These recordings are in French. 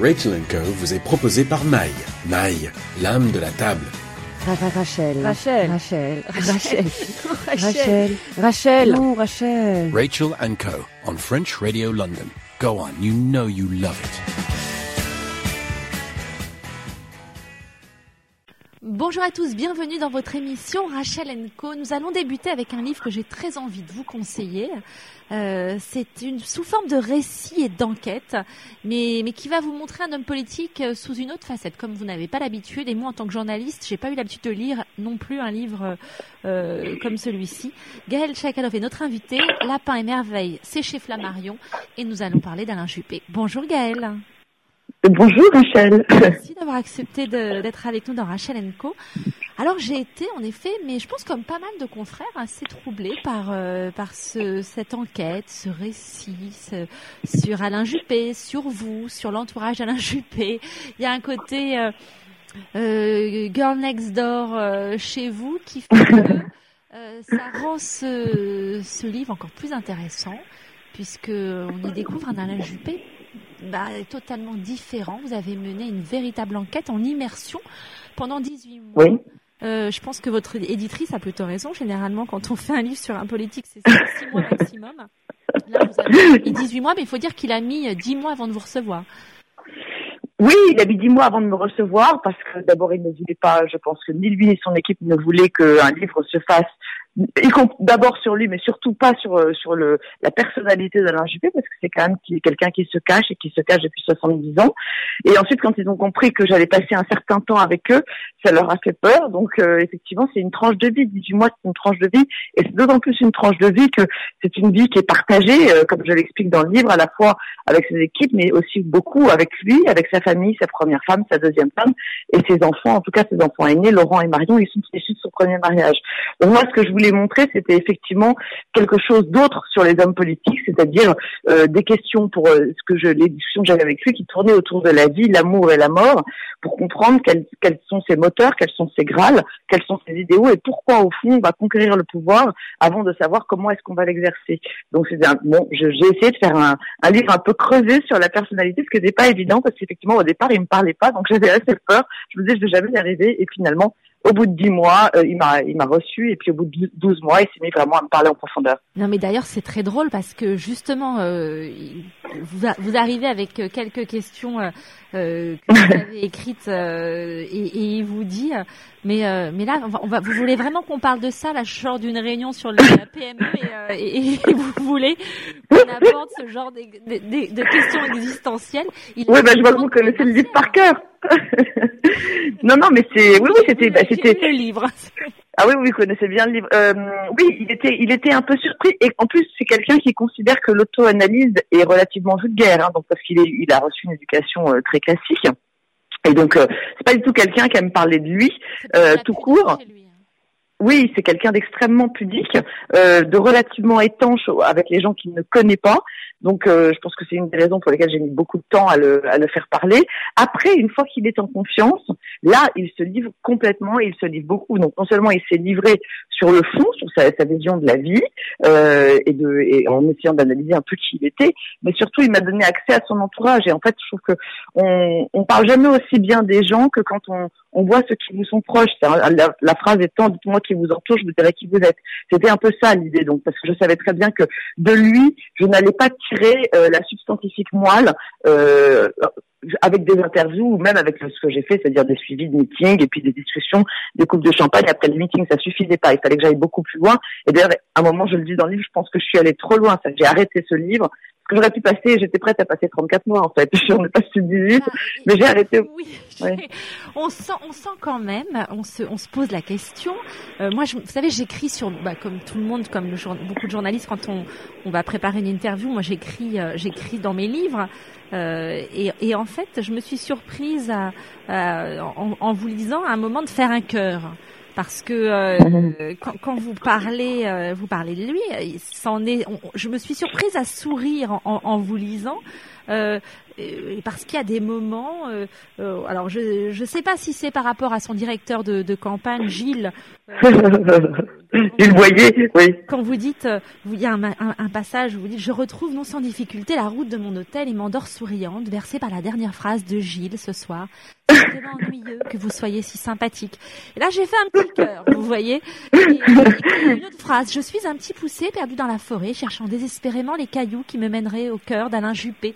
Rachel Co vous est proposé par Maï. Maï, l'âme de la table. Rachel. Rachel. Rachel. Rachel. Rachel. Rachel. Non, Rachel. Rachel Co on French Radio London. Go on, you know you love it. Bonjour à tous, bienvenue dans votre émission Rachel Co. Nous allons débuter avec un livre que j'ai très envie de vous conseiller. Euh, c'est une sous forme de récit et d'enquête, mais, mais qui va vous montrer un homme politique euh, sous une autre facette, comme vous n'avez pas l'habitude. Et moi, en tant que journaliste, j'ai pas eu l'habitude de lire non plus un livre euh, comme celui-ci. Gaël Chakalov est notre invité. Lapin et merveille, c'est chez Flammarion, et nous allons parler d'Alain Juppé. Bonjour Gaël. Bonjour Rachel. Merci d'avoir accepté d'être avec nous dans Rachel Co. Alors j'ai été en effet, mais je pense comme pas mal de confrères, assez troublés par euh, par ce, cette enquête, ce récit sur Alain Juppé, sur vous, sur l'entourage d'Alain Juppé. Il y a un côté euh, euh, Girl Next Door euh, chez vous qui fait que ça rend ce, ce livre encore plus intéressant puisque on y découvre un Alain Juppé bah, totalement différent. Vous avez mené une véritable enquête en immersion pendant 18 mois. Oui. Euh, je pense que votre éditrice a plutôt raison. Généralement, quand on fait un livre sur un politique, c'est 6 mois maximum. Là, vous avez mis 18 mois, mais il faut dire qu'il a mis 10 mois avant de vous recevoir. Oui, il a mis 10 mois avant de me recevoir parce que d'abord, il ne voulait pas, je pense que ni lui ni son équipe ne voulaient qu'un livre se fasse d'abord sur lui, mais surtout pas sur euh, sur le la personnalité d'Alain Juppé, parce que c'est quand même quelqu'un qui se cache et qui se cache depuis 70 ans. Et ensuite, quand ils ont compris que j'allais passer un certain temps avec eux, ça leur a fait peur. Donc, euh, effectivement, c'est une tranche de vie. 18 mois, c'est une tranche de vie, et c'est d'autant plus une tranche de vie que c'est une vie qui est partagée, euh, comme je l'explique dans le livre, à la fois avec ses équipes, mais aussi beaucoup avec lui, avec sa famille, sa première femme, sa deuxième femme, et ses enfants. En tout cas, ses enfants aînés, Laurent et Marion, ils sont issus de son premier mariage. Moi, ce que je voulais montrer, c'était effectivement quelque chose d'autre sur les hommes politiques, c'est-à-dire euh, des questions pour euh, ce que je, les discussions que j'avais avec lui qui tournaient autour de la vie, l'amour et la mort, pour comprendre quels, quels sont ses moteurs, quels sont ses grâles, quels sont ses idéaux et pourquoi au fond on va conquérir le pouvoir avant de savoir comment est-ce qu'on va l'exercer. Donc c'est bon, j'ai essayé de faire un, un, livre un peu creusé sur la personnalité, ce qui n'était pas évident parce qu'effectivement au départ il me parlait pas, donc j'avais assez peur. Je me disais je vais jamais y arriver et finalement au bout de dix mois, euh, il m'a il m'a reçu et puis au bout de 12 mois, il s'est mis vraiment à me parler en profondeur. Non mais d'ailleurs c'est très drôle parce que justement euh, vous, vous arrivez avec euh, quelques questions euh, euh que vous avez écrites et, et, il vous dit mais mais là on va, vous voulez vraiment qu'on parle de ça là je sors d'une réunion sur la PME et, et, vous voulez qu'on aborde ce genre de, de, de questions existentielles. Il oui, bah, je vois que vous connaissez le livre par cœur. non, non, mais c'est, oui, oui, c'était, bah, c'était le livre. Ah oui, oui, vous connaissez bien le livre. Euh, oui, il était, il était un peu surpris. Et en plus, c'est quelqu'un qui considère que l'auto-analyse est relativement vulgaire, hein, donc parce qu'il est, il a reçu une éducation euh, très classique. Et donc, euh, c'est pas du tout quelqu'un qui aime parler de lui euh, tout court. Hein. Oui, c'est quelqu'un d'extrêmement pudique, euh, de relativement étanche avec les gens qu'il ne connaît pas. Donc, euh, je pense que c'est une des raisons pour lesquelles j'ai mis beaucoup de temps à le, à le faire parler. Après, une fois qu'il est en confiance, là, il se livre complètement et il se livre beaucoup. Donc, non seulement il s'est livré sur le fond, sur sa, sa vision de la vie, euh, et, de, et en essayant d'analyser un peu qui il était, mais surtout, il m'a donné accès à son entourage. Et en fait, je trouve que on, on parle jamais aussi bien des gens que quand on, on voit ceux qui vous sont proches. La, phrase étant, dites-moi qui vous entoure, je vous dirai qui vous êtes. C'était un peu ça l'idée, donc, parce que je savais très bien que de lui, je n'allais pas tirer euh, la substantifique moelle euh, avec des interviews ou même avec ce que j'ai fait, c'est-à-dire des suivis de meetings et puis des discussions, des coupes de champagne après le meeting, ça suffisait pas. Il fallait que j'aille beaucoup plus loin. Et d'ailleurs, à un moment, je le dis dans le livre, je pense que je suis allée trop loin. J'ai arrêté ce livre que j'aurais pu passer, j'étais prête à passer 34 mois en fait. J'en ai passé 18, ah, mais j'ai arrêté. Oui, on sent, on sent quand même, on se, on se pose la question. Euh, moi, je, vous savez, j'écris sur, bah, comme tout le monde, comme le, beaucoup de journalistes, quand on, on va préparer une interview, moi j'écris, euh, j'écris dans mes livres. Euh, et, et, en fait, je me suis surprise à, en, en, vous lisant à un moment de faire un cœur parce que euh, quand, quand, vous parlez, euh, vous parlez de lui, est. je me suis surprise à sourire en, en, vous lisant. Euh, et parce qu'il y a des moments, euh, euh, alors je ne sais pas si c'est par rapport à son directeur de, de campagne, Gilles. Il voyait, oui. Quand vous dites, il y a un, un, un, passage où vous dites, je retrouve non sans difficulté la route de mon hôtel et m'endors souriante, versée par la dernière phrase de Gilles ce soir. C'est ennuyeux que vous soyez si sympathique. Et là, j'ai fait un petit cœur, vous voyez. Et, et, une autre phrase, je suis un petit poussé perdu dans la forêt, cherchant désespérément les cailloux qui me mèneraient au cœur d'Alain Juppé.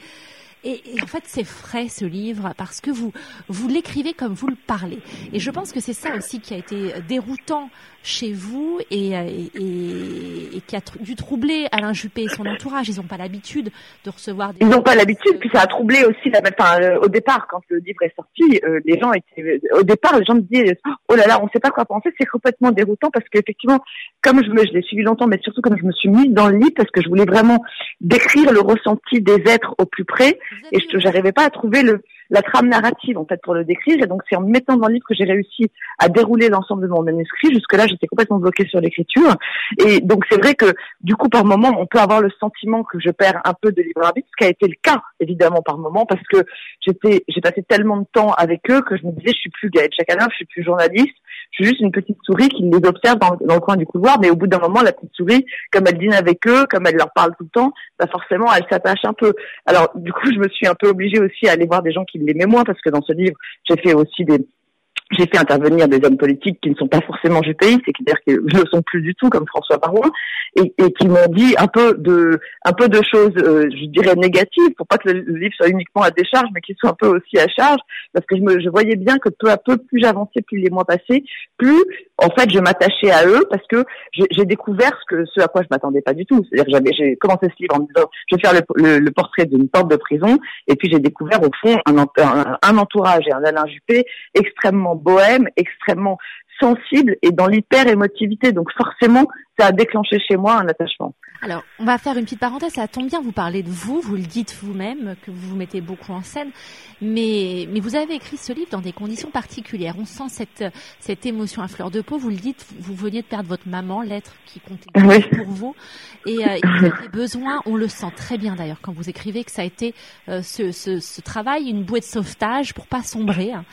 Et, et, en fait, c'est frais ce livre parce que vous vous l'écrivez comme vous le parlez. Et je pense que c'est ça aussi qui a été déroutant chez vous et, et, et qui a dû troubler Alain Juppé et son entourage. Ils n'ont pas l'habitude de recevoir des... Ils n'ont pas l'habitude, puis ça a troublé aussi, la, enfin, euh, au départ, quand le livre est sorti, euh, les gens étaient... Au départ, les gens me disaient, oh là là, on ne sait pas quoi penser, c'est complètement déroutant parce qu'effectivement, comme je me, je l'ai suivi longtemps, mais surtout comme je me suis mise dans le livre, parce que je voulais vraiment décrire le ressenti des êtres au plus près, et je n'arrivais pas à trouver le la trame narrative en fait pour le décrire. Et donc c'est en me mettant dans le livre que j'ai réussi à dérouler l'ensemble de mon manuscrit. Jusque là j'étais complètement bloquée sur l'écriture. Et donc c'est vrai que du coup par moment on peut avoir le sentiment que je perds un peu de libre arbitre ce qui a été le cas évidemment par moment parce que j'étais j'ai passé tellement de temps avec eux que je me disais je suis plus Gaëlle Chacalin je suis plus journaliste je suis juste une petite souris qui les observe dans, le coin du couloir mais au bout d'un moment la petite souris comme elle dîne avec eux comme elle leur parle tout le temps bah forcément elle s'attache un peu. Alors du coup je me suis un peu obligée aussi à aller voir des gens qui l'aimait moins parce que dans ce livre, j'ai fait aussi des j'ai fait intervenir des hommes politiques qui ne sont pas forcément jupéistes, c'est-à-dire qu'ils ne le sont plus du tout, comme François Barouin, et, qui m'ont dit un peu de, un peu de choses, euh, je dirais négatives, pour pas que le, livre soit uniquement à décharge, mais qu'il soit un peu aussi à charge, parce que je, me, je voyais bien que peu à peu, plus j'avançais, plus les mois passaient, plus en fait je m'attachais à eux, parce que j'ai découvert ce, que, ce à quoi je m'attendais pas du tout. C'est-à-dire j'avais, j'ai commencé ce livre en me disant, je vais faire le, le, le portrait d'une porte de prison, et puis j'ai découvert au fond un, un, un entourage et un Alain Juppé extrêmement bohème, extrêmement sensible et dans l'hyper-émotivité. Donc forcément, ça a déclenché chez moi un attachement. Alors, on va faire une petite parenthèse. Ça tombe bien, vous parlez de vous, vous le dites vous-même, que vous vous mettez beaucoup en scène. Mais, mais vous avez écrit ce livre dans des conditions particulières. On sent cette, cette émotion à fleur de peau. Vous le dites, vous veniez de perdre votre maman, l'être qui comptait oui. pour vous. Et, euh, et vous avez besoin, on le sent très bien d'ailleurs quand vous écrivez, que ça a été euh, ce, ce, ce, travail, une bouée de sauvetage pour pas sombrer. Hein.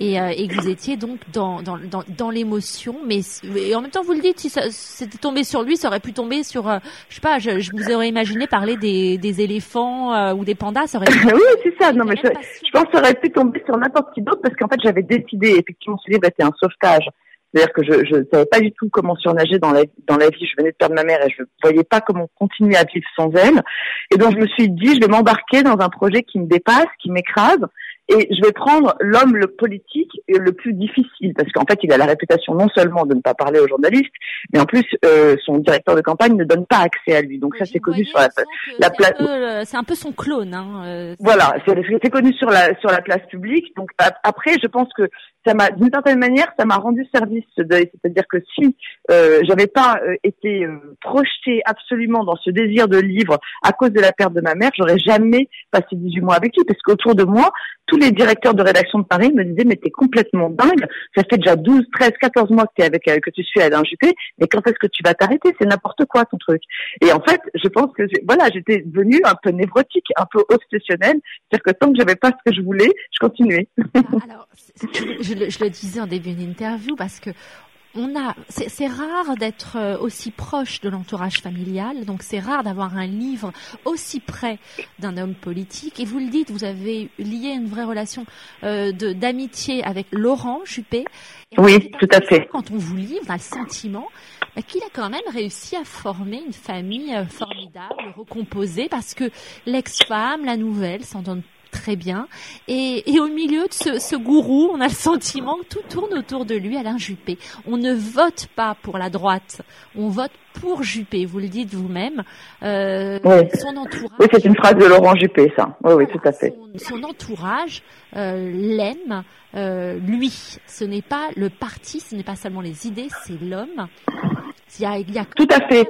Et, euh, et que vous étiez donc dans, dans, dans, dans l'émotion. Mais et en même temps, vous le dites, si c'était tombé sur lui, ça aurait pu tomber sur je sais pas, je, je, vous aurais imaginé parler des, des éléphants euh, ou des pandas, ça aurait pu... oui, c'est ça. Non, mais je, je, pense que ça aurait pu tomber sur n'importe qui d'autre parce qu'en fait, j'avais décidé, effectivement, ce livre était un sauvetage. C'est-à-dire que je ne savais pas du tout comment surnager dans la, dans la vie. Je venais de perdre ma mère et je ne voyais pas comment continuer à vivre sans elle. Et donc, je me suis dit, je vais m'embarquer dans un projet qui me dépasse, qui m'écrase. Et je vais prendre l'homme le politique le plus difficile parce qu'en fait il a la réputation non seulement de ne pas parler aux journalistes, mais en plus euh, son directeur de campagne ne donne pas accès à lui. Donc ça c'est connu sur la, la place. C'est un peu son clone. Hein, euh, voilà, c'est connu sur la sur la place publique. Donc après je pense que ça m'a d'une certaine manière ça m'a rendu service ce deuil. C'est-à-dire que si euh, j'avais pas euh, été euh, projetée absolument dans ce désir de livre à cause de la perte de ma mère, j'aurais jamais passé 18 mois avec lui parce qu'autour de moi tous les directeurs de rédaction de Paris me disaient mais t'es complètement dingue, ça fait déjà 12, 13, 14 mois que t'es avec que tu suis Alain Juppé, mais quand est-ce que tu vas t'arrêter? C'est n'importe quoi ton truc. Et en fait, je pense que voilà, j'étais devenue un peu névrotique, un peu obsessionnelle, c'est-à-dire que tant que j'avais pas ce que je voulais, je continuais. Alors, je, je le disais en début d'interview parce que on a, c'est rare d'être euh, aussi proche de l'entourage familial, donc c'est rare d'avoir un livre aussi près d'un homme politique. Et vous le dites, vous avez lié une vraie relation euh, d'amitié avec Laurent Juppé. Et oui, tout à fait. Quand on vous lit, on a le sentiment bah, qu'il a quand même réussi à former une famille euh, formidable, recomposée, parce que l'ex-femme, la nouvelle, s'en donne très bien. Et, et au milieu de ce, ce, gourou, on a le sentiment que tout tourne autour de lui, Alain Juppé. On ne vote pas pour la droite, on vote pour Juppé. Vous le dites vous-même. Euh, oui. Son entourage. Oui, c'est une phrase de Laurent Juppé, ça. Oui, oui, tout à fait. Son, son entourage euh, l'aime. Euh, lui, ce n'est pas le parti, ce n'est pas seulement les idées, c'est l'homme. Il y a, il y a tout à fait.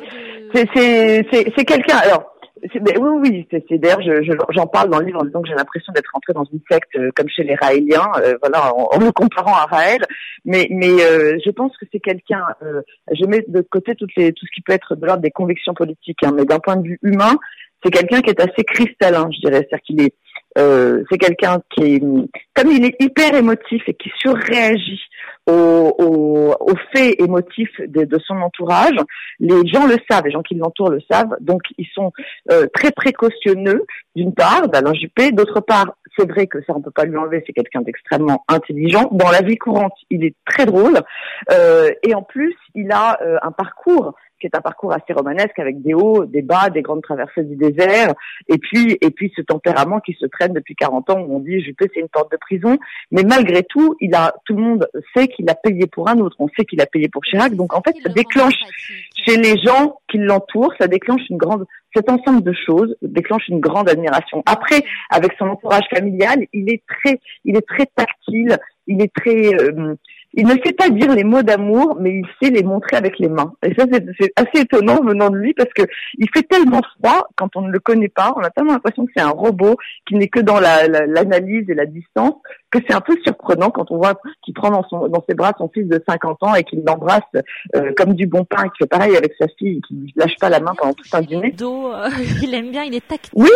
De... C'est quelqu'un. Alors, oui, oui, c'est d'ailleurs, j'en je, parle dans le livre en disant que j'ai l'impression d'être rentrée dans une secte euh, comme chez les Raéliens, euh, voilà, en, en, me comparant à Raël. Mais, mais euh, je pense que c'est quelqu'un. Euh, je mets de côté toutes les, tout ce qui peut être de l'ordre des convictions politiques, hein, mais d'un point de vue humain, c'est quelqu'un qui est assez cristallin, je dirais, c'est-à-dire qu'il est Euh, c'est quelqu'un qui comme il est hyper émotif et qui surréagit aux, faits émotifs de, de, son entourage, les gens le savent, les gens qui l'entourent le savent, donc ils sont euh, très précautionneux, d'une part, d'Alain Juppé, d'autre part, c'est vrai que ça on peut pas lui enlever, c'est quelqu'un d'extrêmement intelligent. Dans la vie courante, il est très drôle, euh, et en plus, il a euh, un parcours qui est un parcours assez romanesque avec des hauts, des bas, des grandes traversées du désert, et puis et puis ce tempérament qui se traîne depuis 40 ans où on dit Juppé c'est une porte de prison, mais malgré tout, il a tout le monde sait qu'il a payé pour un autre, on sait qu'il a payé pour Chirac, donc en fait ça déclenche chez les gens qui l'entourent, ça déclenche une grande cet ensemble de choses déclenche une grande admiration. Après, avec son entourage familial, il est très, il est très tactile, il est très, euh, il ne sait pas dire les mots d'amour, mais il sait les montrer avec les mains. Et ça, c'est assez étonnant venant de lui parce que il fait tellement froid quand on ne le connaît pas. On a tellement l'impression que c'est un robot qui n'est que dans l'analyse la, et la distance que c'est un peu surprenant quand on voit qu'il prend dans, son, dans ses bras son fils de 50 ans et qu'il l'embrasse euh, comme du bon pain, qu'il fait pareil avec sa fille et qu'il lâche pas la main pendant tout un dîner. Euh, il aime bien, il est tactile. Oui.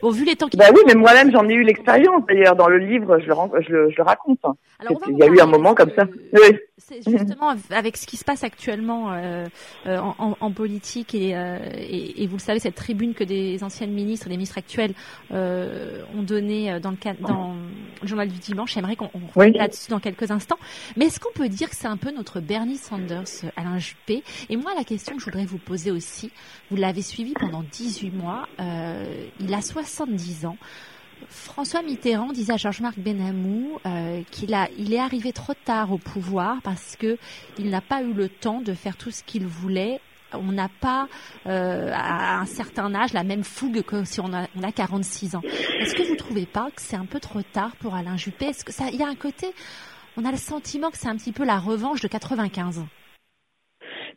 Bon, vu les temps Bah oui, mais moi-même j'en ai eu l'expérience. D'ailleurs, dans le livre, je le, je le, je le raconte. Alors, il y a eu un moment comme ça. Oui. C'est justement avec ce qui se passe actuellement euh, euh en, en, politique et, euh, et, et, vous le savez, cette tribune que des anciennes ministres, des ministres actuels euh, ont donnée dans le, dans le journal du dimanche. J'aimerais qu'on oui. là-dessus dans quelques instants. Mais est-ce qu'on peut dire que c'est un peu notre Bernie Sanders, Alain Juppé? Et moi, la question que je voudrais vous poser aussi, vous l'avez suivi pendant 18 mois, il a 70 ans. François Mitterrand disait à Georges-Marc Benamou euh, qu'il a, il est arrivé trop tard au pouvoir parce que il n'a pas eu le temps de faire tout ce qu'il voulait. On n'a pas euh, à un certain âge la même fougue que si on a, on a 46 ans. Est-ce que vous trouvez pas que c'est un peu trop tard pour Alain Juppé? Est-ce que ça, il y a un côté, on a le sentiment que c'est un petit peu la revanche de 95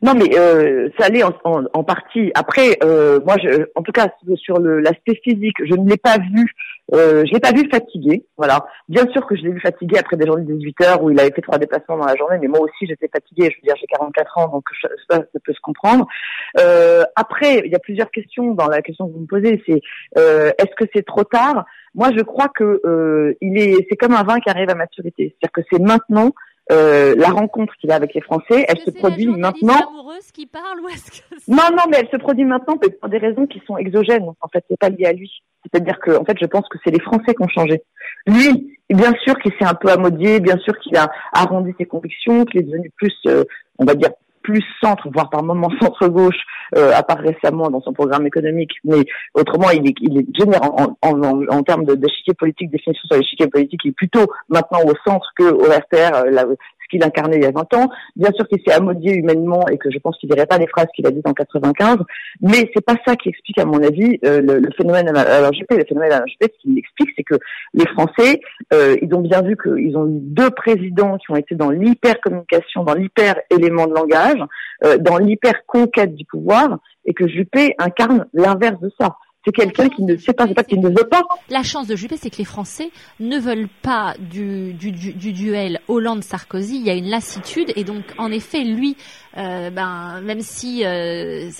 non, mais euh, ça allait en, en, en, partie. Après, euh, moi, je, en tout cas, sur l'aspect physique, je ne l'ai pas vu. Euh, je l'ai pas vu fatigué. Voilà. Bien sûr que je l'ai vu fatigué après des journées de 18 heures où il avait fait trois déplacements dans la journée, mais moi aussi j'étais fatiguée. Je veux dire, j'ai 44 ans, donc ça, ça peut se comprendre. Euh, après, il y a plusieurs questions dans la question que vous me posez. C'est euh, est-ce que c'est trop tard? Moi, je crois que euh, il est. C'est comme un vin qui arrive à maturité. C'est-à-dire que c'est maintenant euh, la rencontre qu'il a avec les Français, elle se produit maintenant. Qui parle, ou est-ce que non, non, mais elle se produit maintenant pour des raisons qui sont exogènes. En fait, c'est pas lié à lui. C'est-à-dire que, en fait, je pense que c'est les Français qui ont changé. Lui, bien sûr qu'il s'est un peu amodié, bien sûr qu'il a arrondi ses convictions, qu'il est devenu plus, euh, on va dire, plus centre, voire par moments centre-gauche, euh, à part récemment dans son programme économique, mais autrement, il est, il est général en, en, en, termes d'échiquier politique, définition sur l'échiquier politique, il est plutôt maintenant au centre que au RPR, euh, ce qu'il incarnait il y a 20 ans. Bien sûr qu'il s'est amodié humainement et que je pense qu'il dirait pas les phrases qu'il a dites en 95, mais c'est pas ça qui explique, à mon avis, euh, le, phénomène alors Le phénomène à ce qui l'explique, c'est que les Français, euh, ils ont bien vu qu'ils ont eu deux présidents qui ont été dans l'hyper-communication, dans l'hyper-élément de langage, euh, dans l'hyper-conquête du pouvoir, et que Juppé incarne l'inverse de ça La chance de Juppé, c'est que les Français ne veulent pas du, du duel Hollande-Sarkozy. Il y a une lassitude et donc, en effet, lui, euh, ben, même si euh,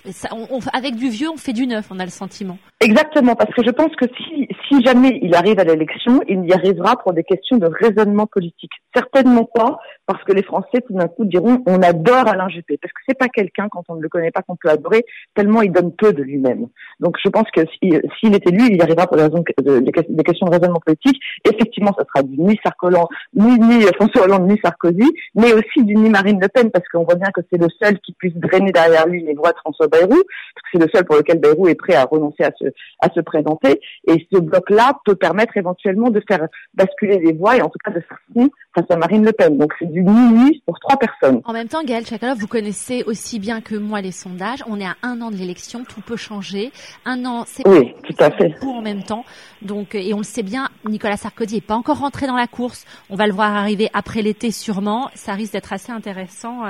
avec du vieux, on fait du neuf, on a le sentiment. Exactement, parce que je pense que si, si jamais il arrive à l'élection, il y arrivera pour des questions de raisonnement politique. Certainement pas parce que les Français tout d'un coup diront on adore Alain Juppé, parce que c'est pas quelqu'un quand on ne le connaît pas qu'on peut adorer tellement il donne peu de lui-même. Donc je pense que s'il était lui, il y arrivera pour des, questions de raisonnement politique. Effectivement, ça sera du ni Sarkozy, ni, ni François Hollande, ni Sarkozy, mais aussi du ni Marine Le Pen, parce qu'on voit bien que c'est le seul qui puisse drainer derrière lui les voix de François Bayrou, parce que c'est le seul pour lequel Bayrou est prêt à renoncer à se, à se présenter. Et ce bloc-là peut permettre éventuellement de faire basculer les voix et en tout cas de faire front face à Marine Le Pen. Donc c'est du ni pour trois personnes. En même temps, Gaël Chakalov, vous connaissez aussi bien que moi les sondages. On est à un an de l'élection, tout peut changer. Un an, c'est oui, tout à fait. Pour en même temps. Donc, et on le sait bien, Nicolas Sarkozy est pas encore rentré dans la course. On va le voir arriver après l'été sûrement. Ça risque d'être assez intéressant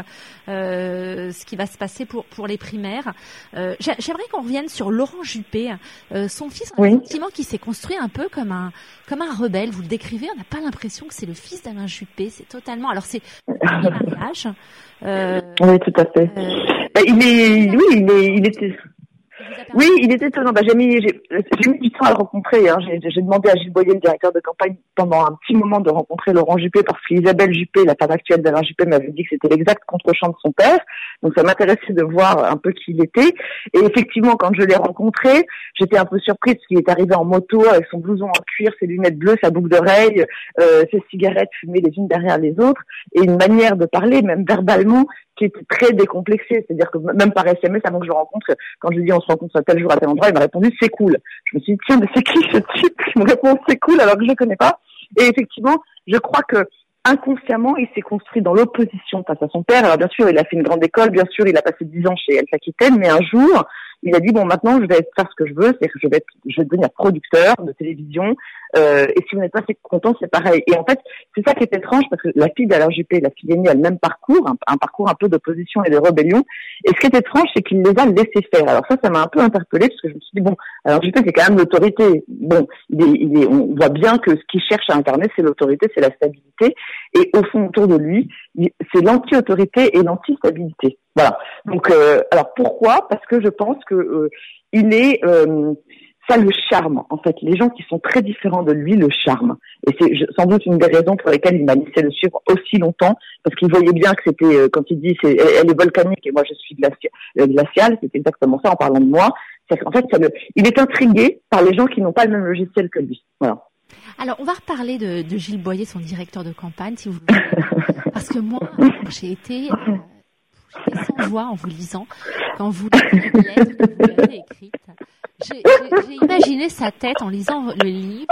euh, ce qui va se passer pour pour les primaires. Euh, J'aimerais qu'on revienne sur Laurent Juppé, euh, son fils, oui. qui s'est construit un peu comme un comme un rebelle. Vous le décrivez, on n'a pas l'impression que c'est le fils d'Alain Juppé. C'est totalement. Alors c'est mariage. Euh, oui, tout à fait. Euh, bah, il est, oui, il est, il était. Oui, il était étonnant. Bah, j'ai mis, j'ai, mis du temps à le rencontrer. Hein. J'ai, j'ai demandé à Gilles Boyer, le directeur de campagne, pendant un petit moment de rencontrer Laurent Juppé parce qu'Isabelle Juppé, la femme actuelle d'Alain Juppé, m'avait dit que c'était l'exact contre-champ de son père. Donc ça m'intéressait de voir un peu qui il était. Et effectivement, quand je l'ai rencontré, j'étais un peu surprise parce qu'il est arrivé en moto avec son blouson en cuir, ses lunettes bleues, sa boucle d'oreille, euh, ses cigarettes fumées les unes derrière les autres et une manière de parler, même verbalement, qui était très décomplexée. C'est-à-dire que même par SMS, avant que je le rencontre, quand je lui dis on se rencontre à tel jour à tel endroit, il m'a répondu c'est cool. Je me suis dit tiens mais c'est qui ce type qui me répond c'est cool alors que je ne connais pas. Et effectivement, je crois que inconsciemment, il s'est construit dans l'opposition face à son père. Alors bien sûr, il a fait une grande école, bien sûr, il a passé dix ans chez Elsa Aquitaine, mais un jour, il a dit bon maintenant je vais faire ce que je veux, c'est que je vais être, je vais devenir producteur de télévision. Euh, et si vous n'êtes pas assez content, c'est pareil. Et en fait, c'est ça qui est étrange parce que la fille d'Alain Juppé la fille aînée a le même parcours, un, parcours un peu d'opposition et de rébellion. Et ce qui est étrange, c'est qu'il les a laissés faire. Alors ça, ça m'a un peu interpellée parce que je me suis dit bon, alors Juppé c'est quand même l'autorité. Bon, il est, il est, on voit bien que ce qu'il cherche à incarner, c'est l'autorité, c'est la stabilité. Et au fond, autour de lui, c'est l'anti-autorité et l'anti-stabilité. Voilà. Donc, euh, alors pourquoi? Parce que je pense que euh, il est euh, ça le charme. En fait, les gens qui sont très différents de lui le charme. Et c'est sans doute une des raisons pour lesquelles il m'a laissé le suivre aussi longtemps, parce qu'il voyait bien que c'était quand il dit c'est elle est volcanique et moi je suis glaciale, c'est exactement ça en parlant de moi. Qu'en fait, ça le, il est intrigué par les gens qui n'ont pas le même logiciel que lui. Voilà. Alors, on va reparler de, de Gilles Boyer, son directeur de campagne, si vous voulez. Parce que moi, j'ai été sans voix en vous lisant, quand vous lisez les lettres que vous avez. J'ai imaginé sa tête en lisant le livre.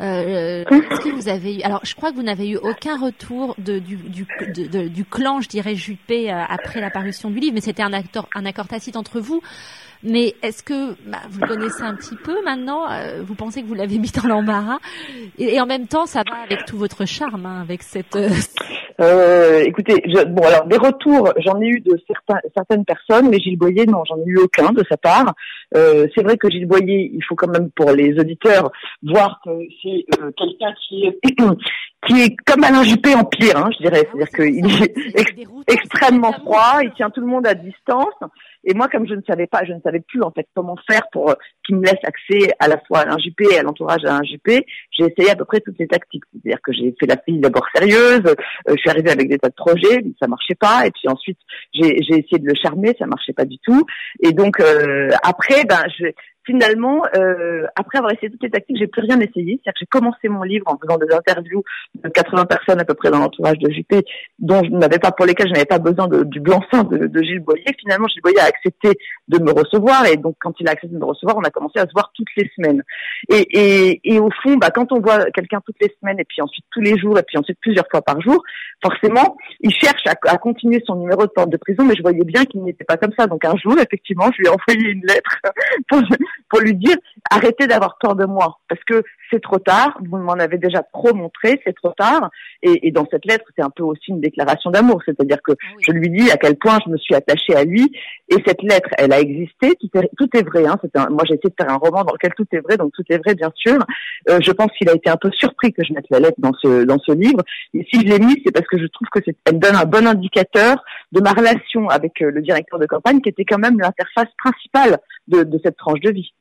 Euh, Est-ce que vous avez eu Alors, je crois que vous n'avez eu aucun retour de, du, du, de, du clan, je dirais, Juppé euh, après la parution du livre, mais c'était un, acteur, un accord tacite entre vous. Mais est-ce que bah, vous le connaissez un petit peu maintenant euh, Vous pensez que vous l'avez mis dans l'embarras et, en même temps, ça va avec tout votre charme, hein, avec cette. Euh, euh, écoutez, je, bon alors des retours, j'en ai eu de certains, certaines personnes, mais Gilles Boyer, non, j'en ai eu aucun de sa part. Euh, c'est vrai que Gilles Boyer, il faut quand même pour les auditeurs voir que c'est quelqu'un qui est qui est comme Alain Juppé en pire, hein, je dirais. C'est-à-dire qu'il est extrêmement froid, il tient tout le monde à distance. Et moi, comme je ne savais pas, je ne savais plus en fait comment faire pour euh, qu'il me laisse accès à la fois à Alain Juppé et à l'entourage d'Alain Juppé, j'ai essayé à peu près toutes les tactiques. C'est-à-dire que j'ai fait la fille d'abord sérieuse, euh, je suis arrivée avec des tas de projets, ça marchait pas, et puis ensuite j'ai essayé de le charmer, ça marchait pas du tout. Et donc euh, après, ben je, finalement, euh, après avoir essayé toutes les tactiques, j'ai plus rien essayé. C'est-à-dire que j'ai commencé mon livre en faisant des interviews de 80 personnes à peu près dans l'entourage de JP, dont je n'avais pas pour lesquelles je n'avais pas besoin du blanc-seing de, de, Gilles Boyer. Finalement, Gilles Boyer a accepté de me recevoir, et donc quand il a accepté de me recevoir, on a commencé à se voir toutes les semaines. Et, et, et au fond, bah, quand on voit quelqu'un toutes les semaines, et puis ensuite tous les jours, et puis ensuite plusieurs fois par jour, forcément, il cherche à, à continuer son numéro de porte de prison, mais je voyais bien qu'il n'était pas comme ça. Donc un jour, effectivement, je lui ai envoyé une lettre pour, pour lui dire arrêtez d'avoir peur de moi parce que c'est trop tard, vous m'en avez déjà trop montré, c'est trop tard. Et, et, dans cette lettre, c'est un peu aussi une déclaration d'amour, c'est-à-dire que ah je lui dis à quel point je me suis attachée à lui. Et cette lettre, elle a existé, tout est, tout est vrai. Hein, un, moi, j'ai essayé de faire un roman dans lequel tout est vrai, donc tout est vrai, bien sûr. Euh, je pense qu'il a été un peu surpris que je mette la lettre dans ce dans ce livre. Et si je l'ai mis, c'est parce que je trouve que elle donne un bon indicateur de ma relation avec euh, le directeur de campagne, qui était quand même l'interface principale de, de cette tranche de vie.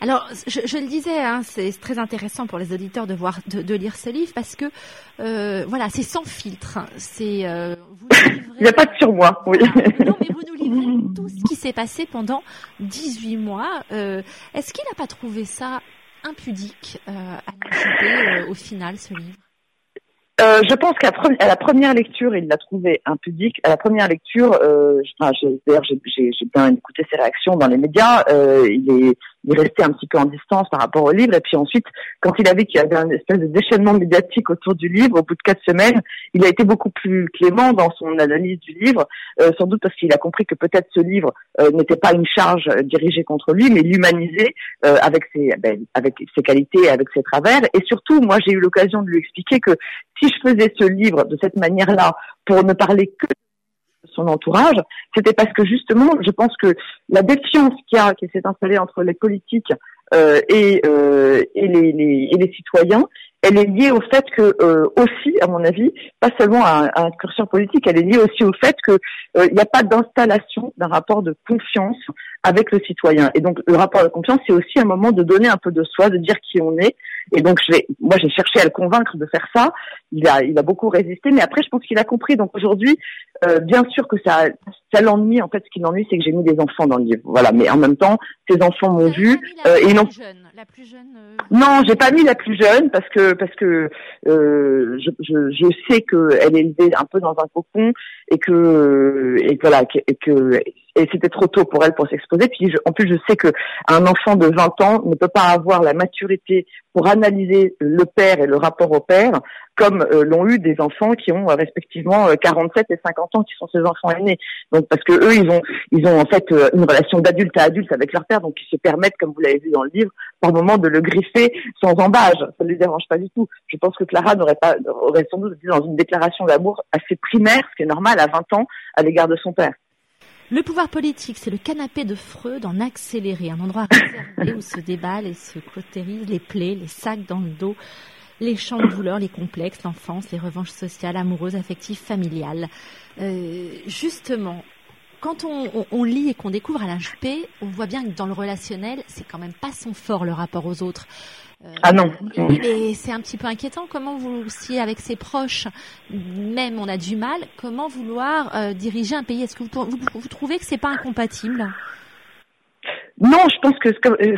Alors, je, je, le disais, hein, c'est très intéressant pour les auditeurs de voir, de, de lire ce livre parce que, euh, voilà, c'est sans filtre. C'est. Euh, Il n'y a pas de sur moi, oui. non, mais vous nous livrez tout ce qui s'est passé pendant 18 mois. Euh, Est-ce qu'il n'a pas trouvé ça impudique à au final, ce livre? Euh, je pense qu'à la première lecture, il l'a trouvé impudique. À la première lecture, euh, d'ailleurs, j'ai bien écouté ses réactions dans les médias. Euh, il est il est resté un petit peu en distance par rapport au livre. Et puis ensuite, quand il a vu qu'il y avait un espèce de déchaînement médiatique autour du livre, au bout de quatre semaines, il a été beaucoup plus clément dans son analyse du livre, euh, sans doute parce qu'il a compris que peut-être ce livre euh, n'était pas une charge euh, dirigée contre lui, mais l'humaniser euh, avec ses ben, avec ses qualités, avec ses travers. Et surtout, moi, j'ai eu l'occasion de lui expliquer que si je faisais ce livre de cette manière-là pour ne parler que son entourage, c'était parce que justement, je pense que la défiance qui a qui s'est installée entre les politiques euh, et, euh, et, les, les, et les citoyens elle est liée au fait que euh, aussi, à mon avis, pas seulement à, un curseur politique, elle est liée aussi au fait que euh, il n'y a pas d'installation d'un rapport de confiance avec le citoyen. Et donc le rapport de confiance, c'est aussi un moment de donner un peu de soi, de dire qui on est. Et donc je vais, moi j'ai cherché à le convaincre de faire ça. Il a, il a beaucoup résisté, mais après je pense qu'il a compris. Donc aujourd'hui, euh, bien sûr que ça, ça l'ennuie. En fait, ce qui l'ennuie, c'est que j'ai mis des enfants dans le livre. Voilà, mais en même temps, ces enfants m'ont vu. Euh, et non. La plus jeune. Euh, non, j'ai pas mis la plus jeune parce que parce que euh, je, je, je sais qu'elle est élevée un peu dans un cocon et que et voilà et que et c'était trop tôt pour elle pour s'exposer. Puis en plus, je sais que un enfant de 20 ans ne peut pas avoir la maturité pour analyser le père et le rapport au père comme euh, l'ont eu des enfants qui ont euh, respectivement 47 euh, et 50 ans, qui sont ces enfants aînés. Donc parce que eux, ils ont, ils ont en fait une relation d'adulte à adulte avec leur père, donc ils se permettent, comme vous l'avez vu dans le livre, par moment de le griffer sans embâge. Ça ne les dérange pas du tout. Je pense que Clara n'aurait pas, aurait sans doute été dans une déclaration d'amour assez primaire, ce qui est normal à 20 ans, à l'égard de son père. Le pouvoir politique, c'est le canapé de Freud en accéléré, un endroit réservé où se déballent et se cautérisent les plaies, les sacs dans le dos, les champs de douleur, les complexes, l'enfance, les revanches sociales, amoureuses, affectives, familiales. Euh, justement, quand on, lit et qu'on découvre Alain Juppé, on voit bien que dans le relationnel, c'est quand même pas son fort le rapport aux autres. Euh, ah non. Et, c'est un petit peu inquiétant. Comment vous, si avec ses proches, même on a du mal, comment vouloir euh, diriger un pays? Est-ce que vous, vous, trouvez que c'est pas incompatible? Non, je pense que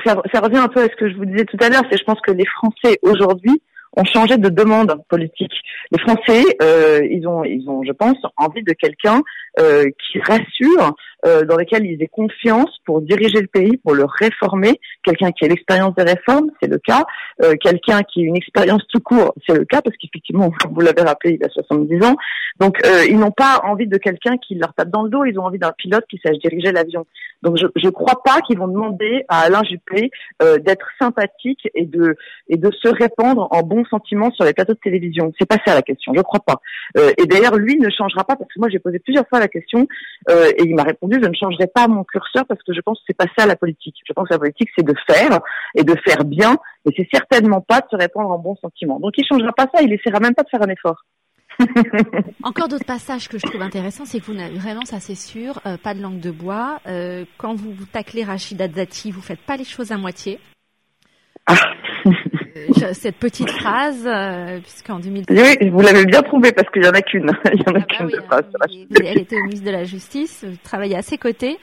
ça, ça, revient un peu à ce que je vous disais tout à l'heure. C'est je pense que les Français aujourd'hui ont changé de demande politique. Les Français, euh, ils ont, ils ont, je pense, envie de quelqu'un euh, qui rassure, euh, dans lequel ils aient confiance pour diriger le pays, pour le réformer. Quelqu'un qui a l'expérience des réformes, c'est le cas. Euh, quelqu'un qui a une expérience tout court, c'est le cas, parce qu'effectivement, vous l'avez rappelé, il a 70 ans. Donc, euh, ils n'ont pas envie de quelqu'un qui leur tape dans le dos. Ils ont envie d'un pilote qui sache diriger l'avion. Donc, je ne crois pas qu'ils vont demander à Alain Juppé euh, d'être sympathique et de et de se répandre en bons sentiments sur les plateaux de télévision. C'est pas ça la question. Je crois pas. et d'ailleurs, lui ne changera pas parce que moi, j'ai posé plusieurs fois la question euh, et il m'a répondu je ne changerai pas mon curseur parce que je pense que c'est pas ça la politique. Je pense que la politique c'est de faire et de faire bien et c'est certainement pas de se répandre en bons sentiments. Donc il changera pas ça, il essaiera même pas de faire un effort. Encore d'autres passages que je trouve intéressants, c'est que vous n'avez vraiment, ça c'est sûr, euh, pas de langue de bois. Euh, quand vous, vous taclez Rachida Dati, vous faites pas les choses à moitié. Ah. cette petite phrase, euh, puisqu'en 2000... Oui, vous l'avez bien trouvé parce qu'il y en a qu'une. Il y en a ah bah qu'une phrase. Hein, elle était ministre de la Justice, vous travaillez à ses côtés.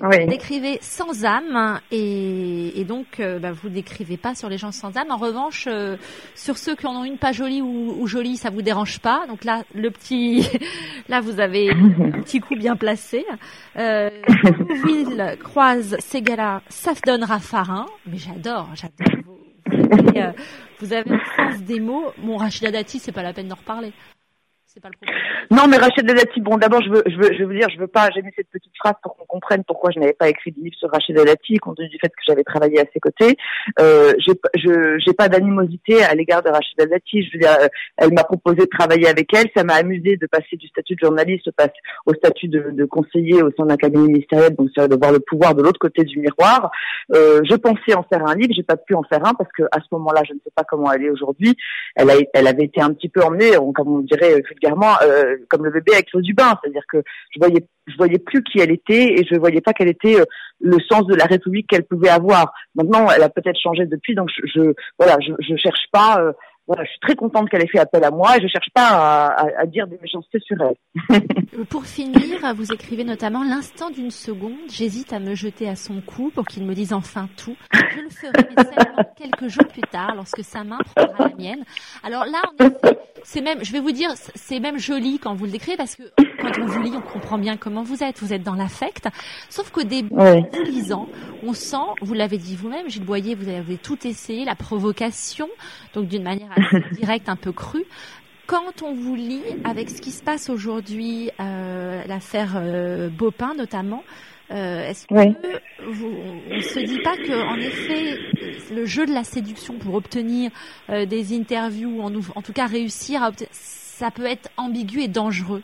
Vous décrivez sans âme et, donc euh, bah, vous décrivez pas sur les gens sans âme. En revanche, euh, sur ceux qui en ont une pas jolie ou, jolie, ça vous dérange pas. Donc là, le petit, là vous avez un petit coup bien placé. Euh, Ville croise Ségala, donne Raffarin. Mais j'adore, j'adore. Vous, euh, vous, avez un sens des mots. Mon Rachida Dati, c'est pas la peine d'en reparler. Non, mais Rachid Dati, bon, d'abord, je veux, je veux, je veux vous dire, je veux pas, j'ai cette petite phrase pour qu'on comprenne pourquoi je n'avais pas écrit de livre sur Rachid Dati, compte tenu du fait que j'avais travaillé à ses côtés. Euh, je, j'ai pas d'animosité à l'égard de Rachid Dati. Je veux dire, euh, elle m'a proposé de travailler avec elle. Ça m'a amusé de passer du statut de journaliste au statut de, conseiller au sein d'un cabinet ministériel, donc c'est de voir le pouvoir de l'autre côté du miroir. Euh, je pensais en faire un livre, j'ai pas pu en faire un parce que à ce moment-là, je ne sais pas comment elle est aujourd'hui. Elle a, elle avait été un petit peu emmenée, comme on dirait euh, comme le bébé avec l'eau du bain, c'est-à-dire que je voyais je voyais plus qui elle était et je voyais pas quel était euh, le sens de la République qu'elle pouvait avoir. Maintenant, elle a peut-être changé depuis, donc je, voilà, je, je cherche pas euh, voilà, je suis très contente qu'elle ait fait appel à moi et je cherche pas à, à, dire des méchancetés sur elle. pour finir, vous écrivez notamment l'instant d'une seconde, j'hésite à me jeter à son cou pour qu'il me dise enfin tout. Je le ferai mais seulement quelques jours plus tard lorsque sa main prendra la mienne. Alors là, c'est même, je vais vous dire, c'est même joli quand vous le décrivez parce que quand on vous lit, on comprend bien comment vous êtes. Vous êtes dans l'affect. Sauf qu'au début, en vous lisant, on sent, vous l'avez dit vous-même, Gilles Boyer, vous avez tout essayé, la provocation, donc d'une manière direct, un peu cru. Quand on vous lit avec ce qui se passe aujourd'hui, euh, l'affaire euh, Bopin notamment, euh, est-ce que vous, on se dit pas que, en effet, le jeu de la séduction pour obtenir euh, des interviews, en, en tout cas réussir à obtenir, ça peut être ambigu et dangereux?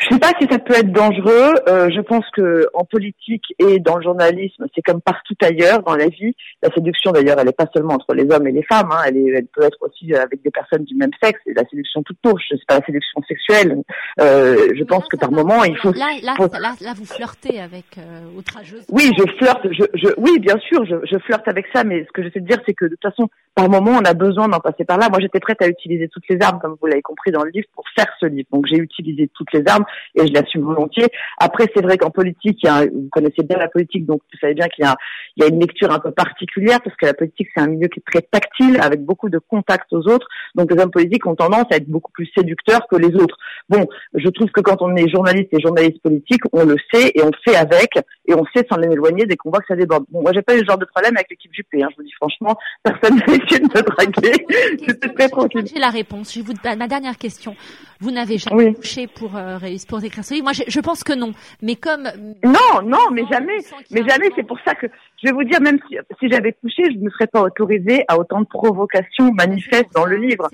Je sais pas si ça peut être dangereux. Euh, je pense que en politique et dans le journalisme, c'est comme partout ailleurs dans la vie. La séduction, d'ailleurs, elle n'est pas seulement entre les hommes et les femmes. Hein. Elle, est, elle peut être aussi avec des personnes du même sexe. Et la séduction toute touche. C'est pas la séduction sexuelle. Euh, je pense que par moment, il faut. Là, là, là, là, vous flirtez avec euh, outrageuse. Oui, je flirte. Je, je, oui, bien sûr, je, je flirte avec ça. Mais ce que j'essaie de dire, c'est que de toute façon, par moment, on a besoin d'en passer par là. Moi, j'étais prête à utiliser toutes les armes, comme vous l'avez compris dans le livre, pour faire ce livre. Donc, j'ai utilisé toutes les armes et je l'assume volontiers. Après, c'est vrai qu'en politique, il y a, vous connaissez bien la politique, donc vous savez bien qu'il y a, il y a une lecture un peu particulière parce que la politique, c'est un milieu qui est très tactile, avec beaucoup de contacts aux autres. Donc, les hommes politiques ont tendance à être beaucoup plus séducteurs que les autres. Bon, je trouve que quand on est journaliste et journaliste politique, on le sait et on fait avec et on sait sans l'éloigner dès qu'on voit que ça déborde. Bon, moi, j'ai pas eu ce genre de problème avec l'équipe Juppé. Hein, je vous dis franchement, personne n'a essayé de me draguer. C'était très tranquille. J'ai la réponse. Je vous ma dernière question. Vous n'avez jamais oui. couché pour euh, pour écrire ce livre. Moi, je, je, pense que non. Mais comme non, non, mais jamais, mais jamais. C'est pour ça que je vais vous dire, même si, si j'avais couché, je ne serais pas autorisée à autant de provocations manifestes dans le livre.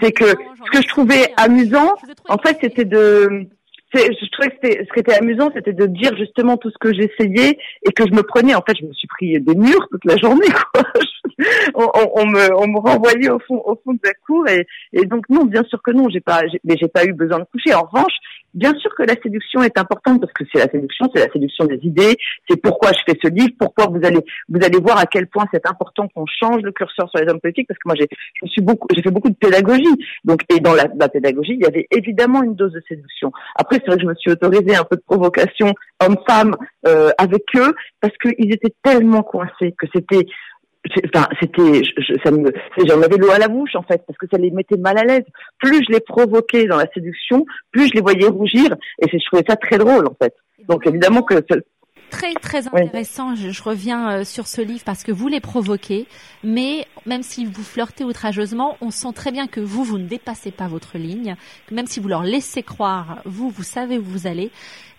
C'est que ce que je trouvais amusant, en fait, c'était de je trouvais que ce qui était amusant, c'était de dire justement tout ce que j'essayais et que je me prenais. En fait, je me suis pris des murs toute la journée. Quoi. on, on, me, on me renvoyait au fond, au fond de la cour et, et donc non, bien sûr que non, j'ai pas, mais j'ai pas eu besoin de coucher. En revanche, Bien sûr que la séduction est importante parce que c'est la séduction, c'est la séduction des idées, c'est pourquoi je fais ce livre, pourquoi vous allez vous allez voir à quel point c'est important qu'on change le curseur sur les hommes politiques parce que moi j'ai je suis beaucoup j'ai fait beaucoup de pédagogie. Donc et dans la, pédagogie, il y avait évidemment une dose de séduction. Après c'est vrai que je me suis autorisée un peu de provocation homme-femme euh, avec eux parce qu'ils étaient tellement coincés que c'était enfin c'était ça me j'en avais l'eau à la bouche en fait parce que ça les mettait mal à l'aise. Plus je les provoquais dans la séduction plus je les voyais rougir et je trouvais ça très drôle en fait. Donc évidemment que très très intéressant. Je, je, reviens euh, sur ce livre parce que vous les provoquez, mais même si vous flirtez outrageusement, on sent très bien que vous vous ne dépassez pas votre ligne. Que même si vous leur laissez croire, vous vous savez où vous allez.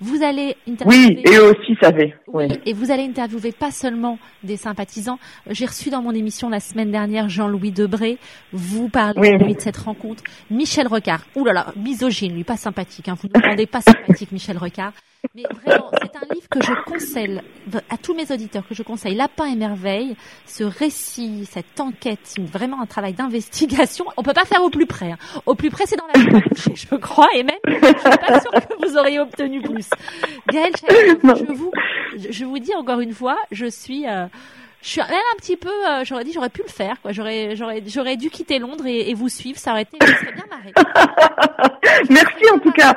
Vous allez interviewer. Oui, et eux aussi savaient. Oui. Et vous allez interviewer pas seulement des sympathisants. J'ai reçu dans mon émission la semaine dernière Jean-Louis Debré. Vous parlez oui. de cette rencontre. Michel Recard. Ouh là là, misogyne, lui, pas sympathique. Hein. Vous ne rendez pas sympathique, Michel Recard. Mais vraiment, c'est un livre que je conseille à tous mes auditeurs, que je conseille. Lapin et merveille, ce récit, cette enquête, vraiment un travail d'investigation. On peut pas faire au plus près. Hein. Au plus près, c'est dans la je crois, et même, je suis pas sûre que vous auriez obtenu plus. Gaëlle, je vous, je vous dis encore une fois, je suis, euh, je suis même un petit peu, euh, j'aurais dit, j'aurais pu le faire, quoi. J'aurais, j'aurais, j'aurais dû quitter Londres et, et, vous suivre. Ça aurait été, je serais bien marré. Merci en tout cas.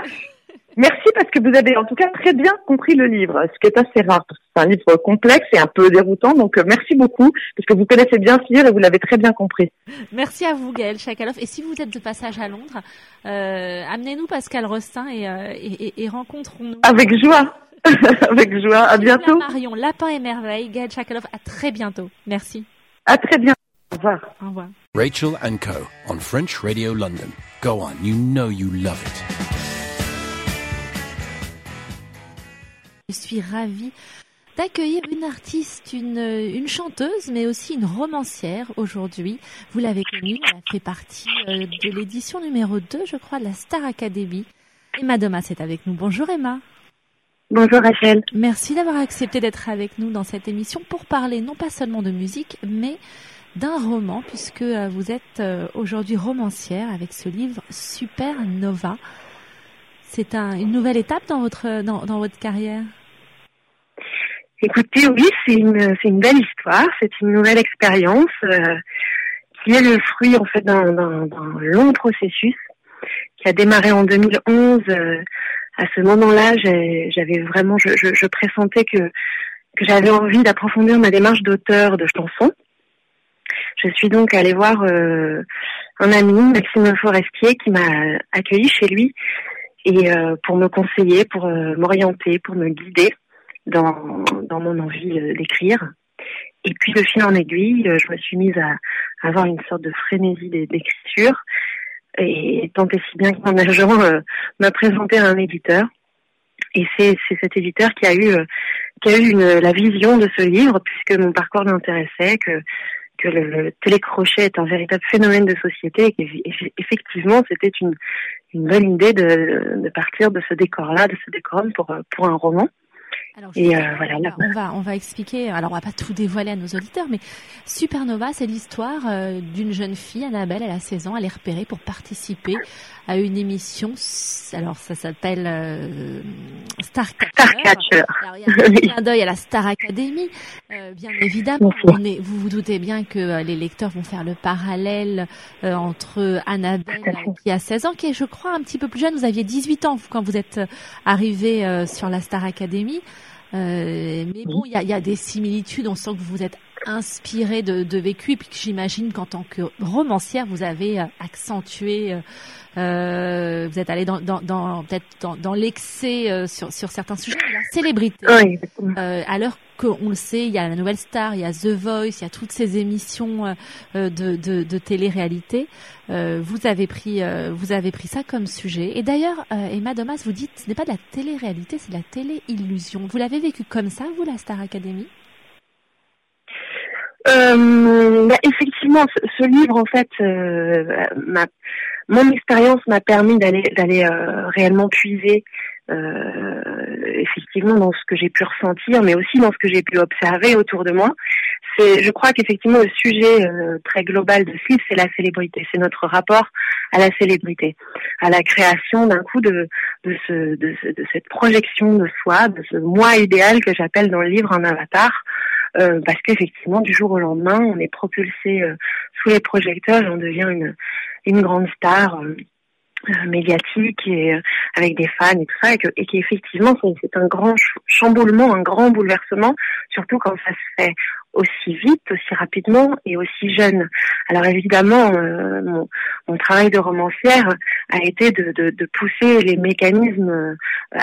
Merci parce que vous avez en tout cas très bien compris le livre, ce qui est assez rare parce que c'est un livre complexe et un peu déroutant. Donc euh, merci beaucoup parce que vous connaissez bien ce livre et vous l'avez très bien compris. Merci à vous Gaël Chakaloff. Et si vous êtes de passage à Londres, euh, amenez-nous Pascal Rostin et, euh, et, et, et rencontrons-nous. Avec joie. Avec joie. À bientôt. Marion, Lapin et Merveille, Gaël Chakaloff. À très bientôt. Merci. À très bientôt. Au revoir. Au revoir. Rachel and Co. on French Radio London. Go on, you know you love it. Je suis ravie d'accueillir une artiste, une, une, chanteuse, mais aussi une romancière aujourd'hui. Vous l'avez connue, elle a fait partie euh, de l'édition numéro 2, je crois, de la Star Academy. Emma Domas est avec nous. Bonjour Emma. Bonjour Rachel. Merci d'avoir accepté d'être avec nous dans cette émission pour parler non pas seulement de musique, mais d'un roman, puisque euh, vous êtes euh, aujourd'hui romancière avec ce livre Supernova. C'est un, une nouvelle étape dans votre, dans, dans votre carrière? Écoutez, oui, c'est une, c'est une belle histoire, c'est une nouvelle expérience euh, qui est le fruit en fait d'un, long processus qui a démarré en 2011. Euh, à ce moment-là, j'avais vraiment, je, pressentais que j'avais envie d'approfondir ma démarche d'auteur de chansons. Je suis donc allée voir euh, un ami, Maxime Forestier, qui m'a accueilli chez lui et pour me conseiller, pour m'orienter, pour me guider dans, dans mon envie euh, d'écrire. Et puis de fil en aiguille, je me suis mise à, avoir une sorte de frénésie d'écriture. Et tant et si bien que mon agent m'a présenté à un éditeur. Et c'est cet éditeur qui a eu qui a eu une, la vision de ce livre puisque mon parcours m'intéressait, que que le, le télécrochet est un véritable phénomène de société et qu'effectivement c'était une une bonne idée de, de partir de ce décor-là, de ce décorum pour pour un roman. Alors, Et, euh, voilà, là- on va on va expliquer. Alors on va pas tout dévoiler à nos auditeurs, mais Supernova, c'est l'histoire euh, d'une jeune fille, Annabelle, elle a 16 ans, elle est repérée pour participer à une émission. Alors ça s'appelle euh, Starcatcher. Alors il y a un clin d'œil à la Star Academy, euh, bien évidemment. On est, vous vous doutez bien que les lecteurs vont faire le parallèle euh, entre Annabelle qui a 16 ans, qui est, je crois, un petit peu plus jeune. Vous aviez 18 ans quand vous êtes arrivé euh, sur la Star Academy. Euh, mais bon, il y a, y a des similitudes. On sent que vous vous êtes inspiré de, de vécu, et puis que j'imagine qu'en tant que romancière, vous avez euh, accentué. euh, euh, vous êtes allé dans, dans, dans peut-être dans, dans l'excès euh, sur, sur certains sujets. La célébrité. Oui, exactement. Euh, alors qu'on le sait, il y a la Nouvelle Star, il y a The Voice, il y a toutes ces émissions euh, euh, de, télé-réalité. Euh, vous avez pris, vous avez pris ça comme sujet. Et d'ailleurs, Emma Domas, vous dites, ce n'est pas de la télé-réalité, c'est de la télé-illusion. Vous l'avez vécu comme ça, vous, la Star Academy? Bah, effectivement, ce, livre, en fait, mon expérience m'a permis d'aller réellement puiser effectivement dans ce que j'ai pu ressentir, mais aussi dans ce que j'ai pu observer autour de moi. C'est, je crois qu'effectivement le sujet euh, très global de livre, c'est la célébrité, c'est notre rapport à la célébrité, à la création d'un coup de de, ce, de, ce- de cette projection de soi, de ce moi idéal que j'appelle dans le livre un avatar. Euh, parce qu'effectivement, du jour au lendemain, on est propulsé euh, sous les projecteurs et on devient une, une grande star euh, euh, médiatique et euh, avec des fans et tout ça, et que et qu'effectivement, c'est, c'est un grand ch- chamboulement, un grand bouleversement, surtout quand ça se fait aussi vite, aussi rapidement et aussi jeune. Alors évidemment, euh, mon, mon travail de romancière a été de, de, de pousser les mécanismes euh,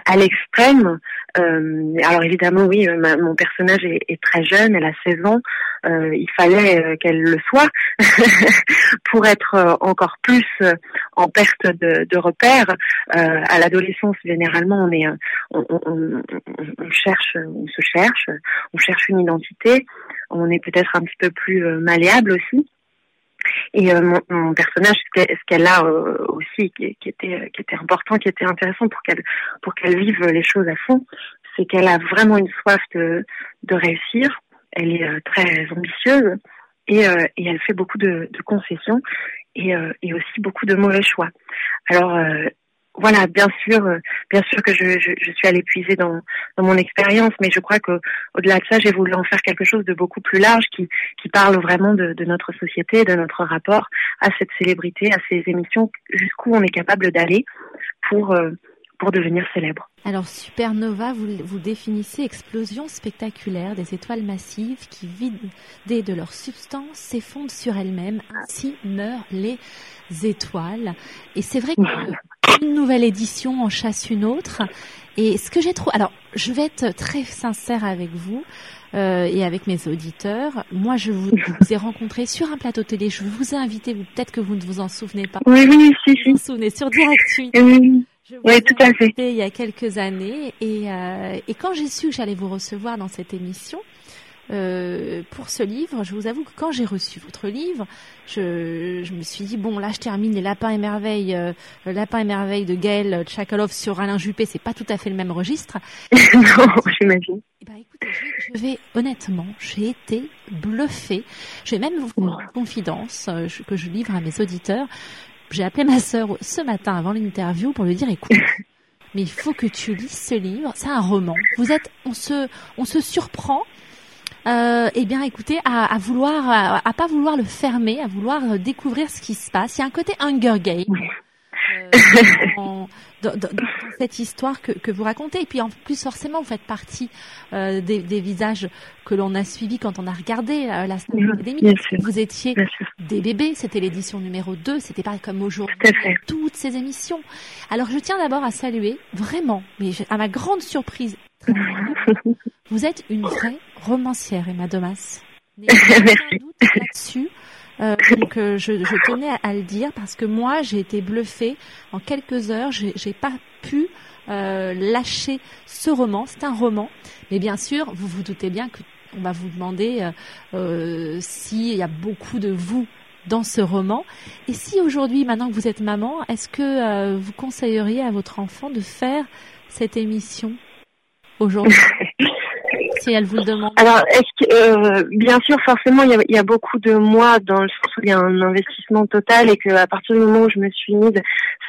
à l'extrême. Euh, alors évidemment, oui, euh, ma- mon personnage est, est très jeune, elle a 16 ans. Euh, il fallait euh, qu'elle le soit pour être encore plus en perte de, de repères. À l'adolescence, généralement, on est, on- on- on cherche, on se cherche, on cherche une identité. On est peut-être un petit peu plus euh, malléable aussi. Et euh, mon, mon personnage, ce qu'elle- a euh, aussi, qui, qui était qui était important, qui était intéressant pour qu'elle pour qu'elle vive les choses à fond, c'est qu'elle a vraiment une soif de de réussir. Elle est euh, très ambitieuse et, euh, et elle fait beaucoup de, de concessions et, euh, et aussi beaucoup de mauvais choix. Alors euh, voilà, bien sûr, euh, bien sûr que je, je, je suis allée puiser dans, dans mon expérience, mais je crois que au-delà de ça, j'ai voulu en faire quelque chose de beaucoup plus large qui, qui parle vraiment de, de notre société, de notre rapport à cette célébrité, à ces émissions, jusqu'où on est capable d'aller pour euh, pour devenir célèbre. Alors, supernova, vous, vous définissez explosion spectaculaire des étoiles massives qui, vidées de leur substance, s'effondrent sur elles-mêmes. Ainsi meurent les étoiles. Et c'est vrai qu'une nouvelle édition en chasse une autre. Et ce que j'ai trouvé... Alors, je vais être très sincère avec vous. Euh, et avec mes auditeurs. Moi, je vous, je vous ai rencontré sur un plateau télé. Je vous ai invité. vous- Peut-être que vous ne vous en souvenez pas. Oui, oui, si, Vous vous si. souvenez sur Direct 8. Oui, Je vous Oui, tout à fait. il y a quelques années et, euh, et quand j'ai su que j'allais vous recevoir dans cette émission euh, pour ce livre, je vous avoue que quand j'ai reçu votre livre, je, je me suis dit bon là je termine les lapins et merveilles, euh, le lapin et merveille de Gaël Tchakalov sur Alain Juppé, c'est pas tout à fait le même registre. non, j'imagine. Ben, écoutez, je, je vais honnêtement, j'ai été bluffée. Je vais même vous faire une confidence euh, que je livre à mes auditeurs. J'ai appelé ma sœur ce matin avant l'interview pour lui dire écoute, mais il faut que tu lises ce livre. C'est un roman. Vous êtes, on se, on se surprend. Euh, eh bien, écoutez, à, à vouloir, à, à pas vouloir le fermer, à vouloir euh, découvrir ce qui se passe. Il y a un côté Hunger Game dans, dans- dans- dans cette histoire que, que vous racontez. Et puis en plus, forcément, vous faites partie euh, des, des visages que l'on a suivis quand on a regardé euh, la Star Academy. Vous étiez des bébés, c'était l'édition numéro 2, c'était pas comme aujourd'hui, Tout toutes ces émissions. Alors je tiens d'abord à saluer, vraiment, mais à ma grande surprise, vous êtes une vraie romancière, Emma Domas. Merci. là-dessus. Euh, donc euh, je, je tenais à, à le dire parce que moi j'ai été bluffée en quelques heures, j'ai pas pu euh, lâcher ce roman. C'est un roman, mais bien sûr vous vous doutez bien que on va vous demander euh, euh, s'il y a beaucoup de vous dans ce roman. Et si aujourd'hui, maintenant que vous êtes maman, est-ce que euh, vous conseilleriez à votre enfant de faire cette émission aujourd'hui? Alors, est-ce que, euh, bien sûr, forcément, il y, a, y, a, beaucoup de moi dans le sens où il y a un investissement total et que à partir du moment où je me suis mise,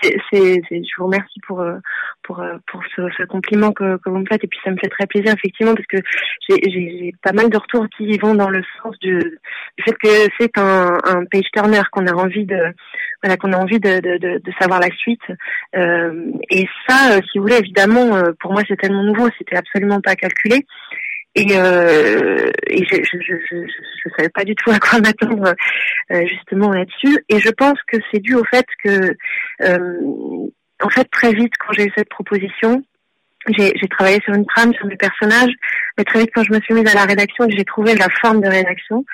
c'est, c'est, je vous remercie pour euh, pour euh, pour ce, ce compliment que, que, vous me faites et puis ça me fait très plaisir effectivement parce que j'ai, j'ai, pas mal de retours qui vont dans le sens du, du fait que c'est un, un page turner qu'on a envie de voilà qu'on a envie de, de, de, de, savoir la suite euh, et ça, si vous voulez, évidemment, pour moi c'est tellement nouveau, c'était absolument pas calculé. Et, euh, et je, je, je, je, je savais pas du tout à quoi m'attendre euh, justement là-dessus. Et je pense que c'est dû au fait que, euh, en fait, très vite quand j'ai eu cette proposition, j'ai travaillé sur une trame, sur mes personnages, mais très vite quand je me suis mise à la rédaction, j'ai trouvé la forme de rédaction,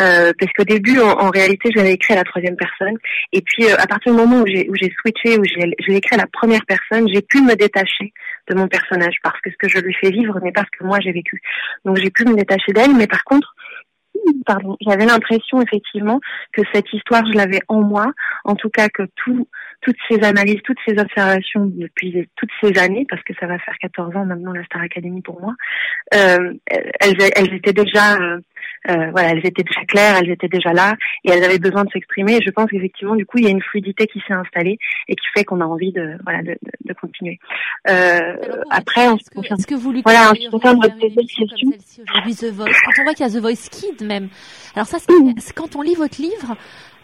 euh, parce qu'au début, en, en réalité, j'avais écrit à la troisième personne, et puis euh, à partir du moment où j'ai switché, où j'ai écrit à la première personne, j'ai pu me détacher de mon personnage, parce que ce que je lui fais vivre n'est pas ce que moi j'ai vécu. Donc j'ai pu me détacher d'elle, mais par contre, pardon, j'avais l'impression effectivement que cette histoire, je l'avais en moi, en tout cas que tout, toutes ces analyses, toutes ces observations depuis toutes ces années, parce que ça va faire 14 ans maintenant la Star Academy pour moi, euh, elles, elles étaient déjà euh, euh, voilà, elles étaient déjà claires, elles étaient déjà là et elles avaient besoin de s'exprimer. Et je pense qu'effectivement, du coup, il y a une fluidité qui s'est installée et qui fait qu'on a envie de voilà de, de, de continuer. Euh, après, que, est que, vous lui voilà, en ce qui concerne votre question, aujourd'hui The Voice, quand on voit qu'il y a The Voice Kid même. Alors ça, c'est quand on lit votre livre,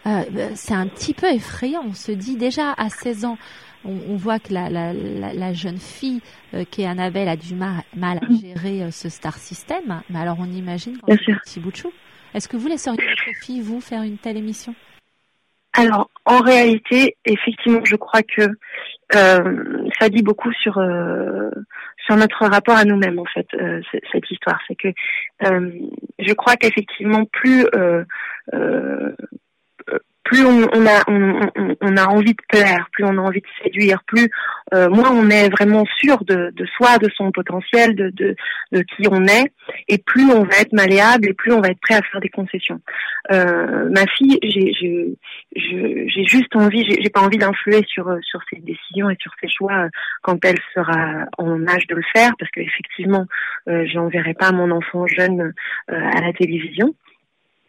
euh, c'est un petit peu effrayant. On se dit déjà à 16 ans on, on voit que la, la, la, la jeune fille euh, qui est Annabelle a du mal, mal à gérer euh, ce star system. Mais alors on imagine quand c'est un petit bout de chou. Est-ce que vous laisseriez votre fille, vous, faire une telle émission? Alors, en réalité, effectivement, je crois que euh, ça dit beaucoup sur euh, sur notre rapport à nous-mêmes, en fait, euh, cette histoire. C'est que je crois qu'effectivement, plus plus on, on a on, on, a envie de plaire, plus on a envie de séduire, plus euh, moins on est vraiment sûr de, de soi, de son potentiel, de, de, de qui on est, et plus on va être malléable et plus on va être prêt à faire des concessions. Euh, ma fille, j'ai j'ai juste envie, j'ai pas envie d'influer sur sur ses décisions et sur ses choix quand elle sera en âge de le faire, parce qu'effectivement, euh, j'enverrai pas mon enfant jeune euh, à la télévision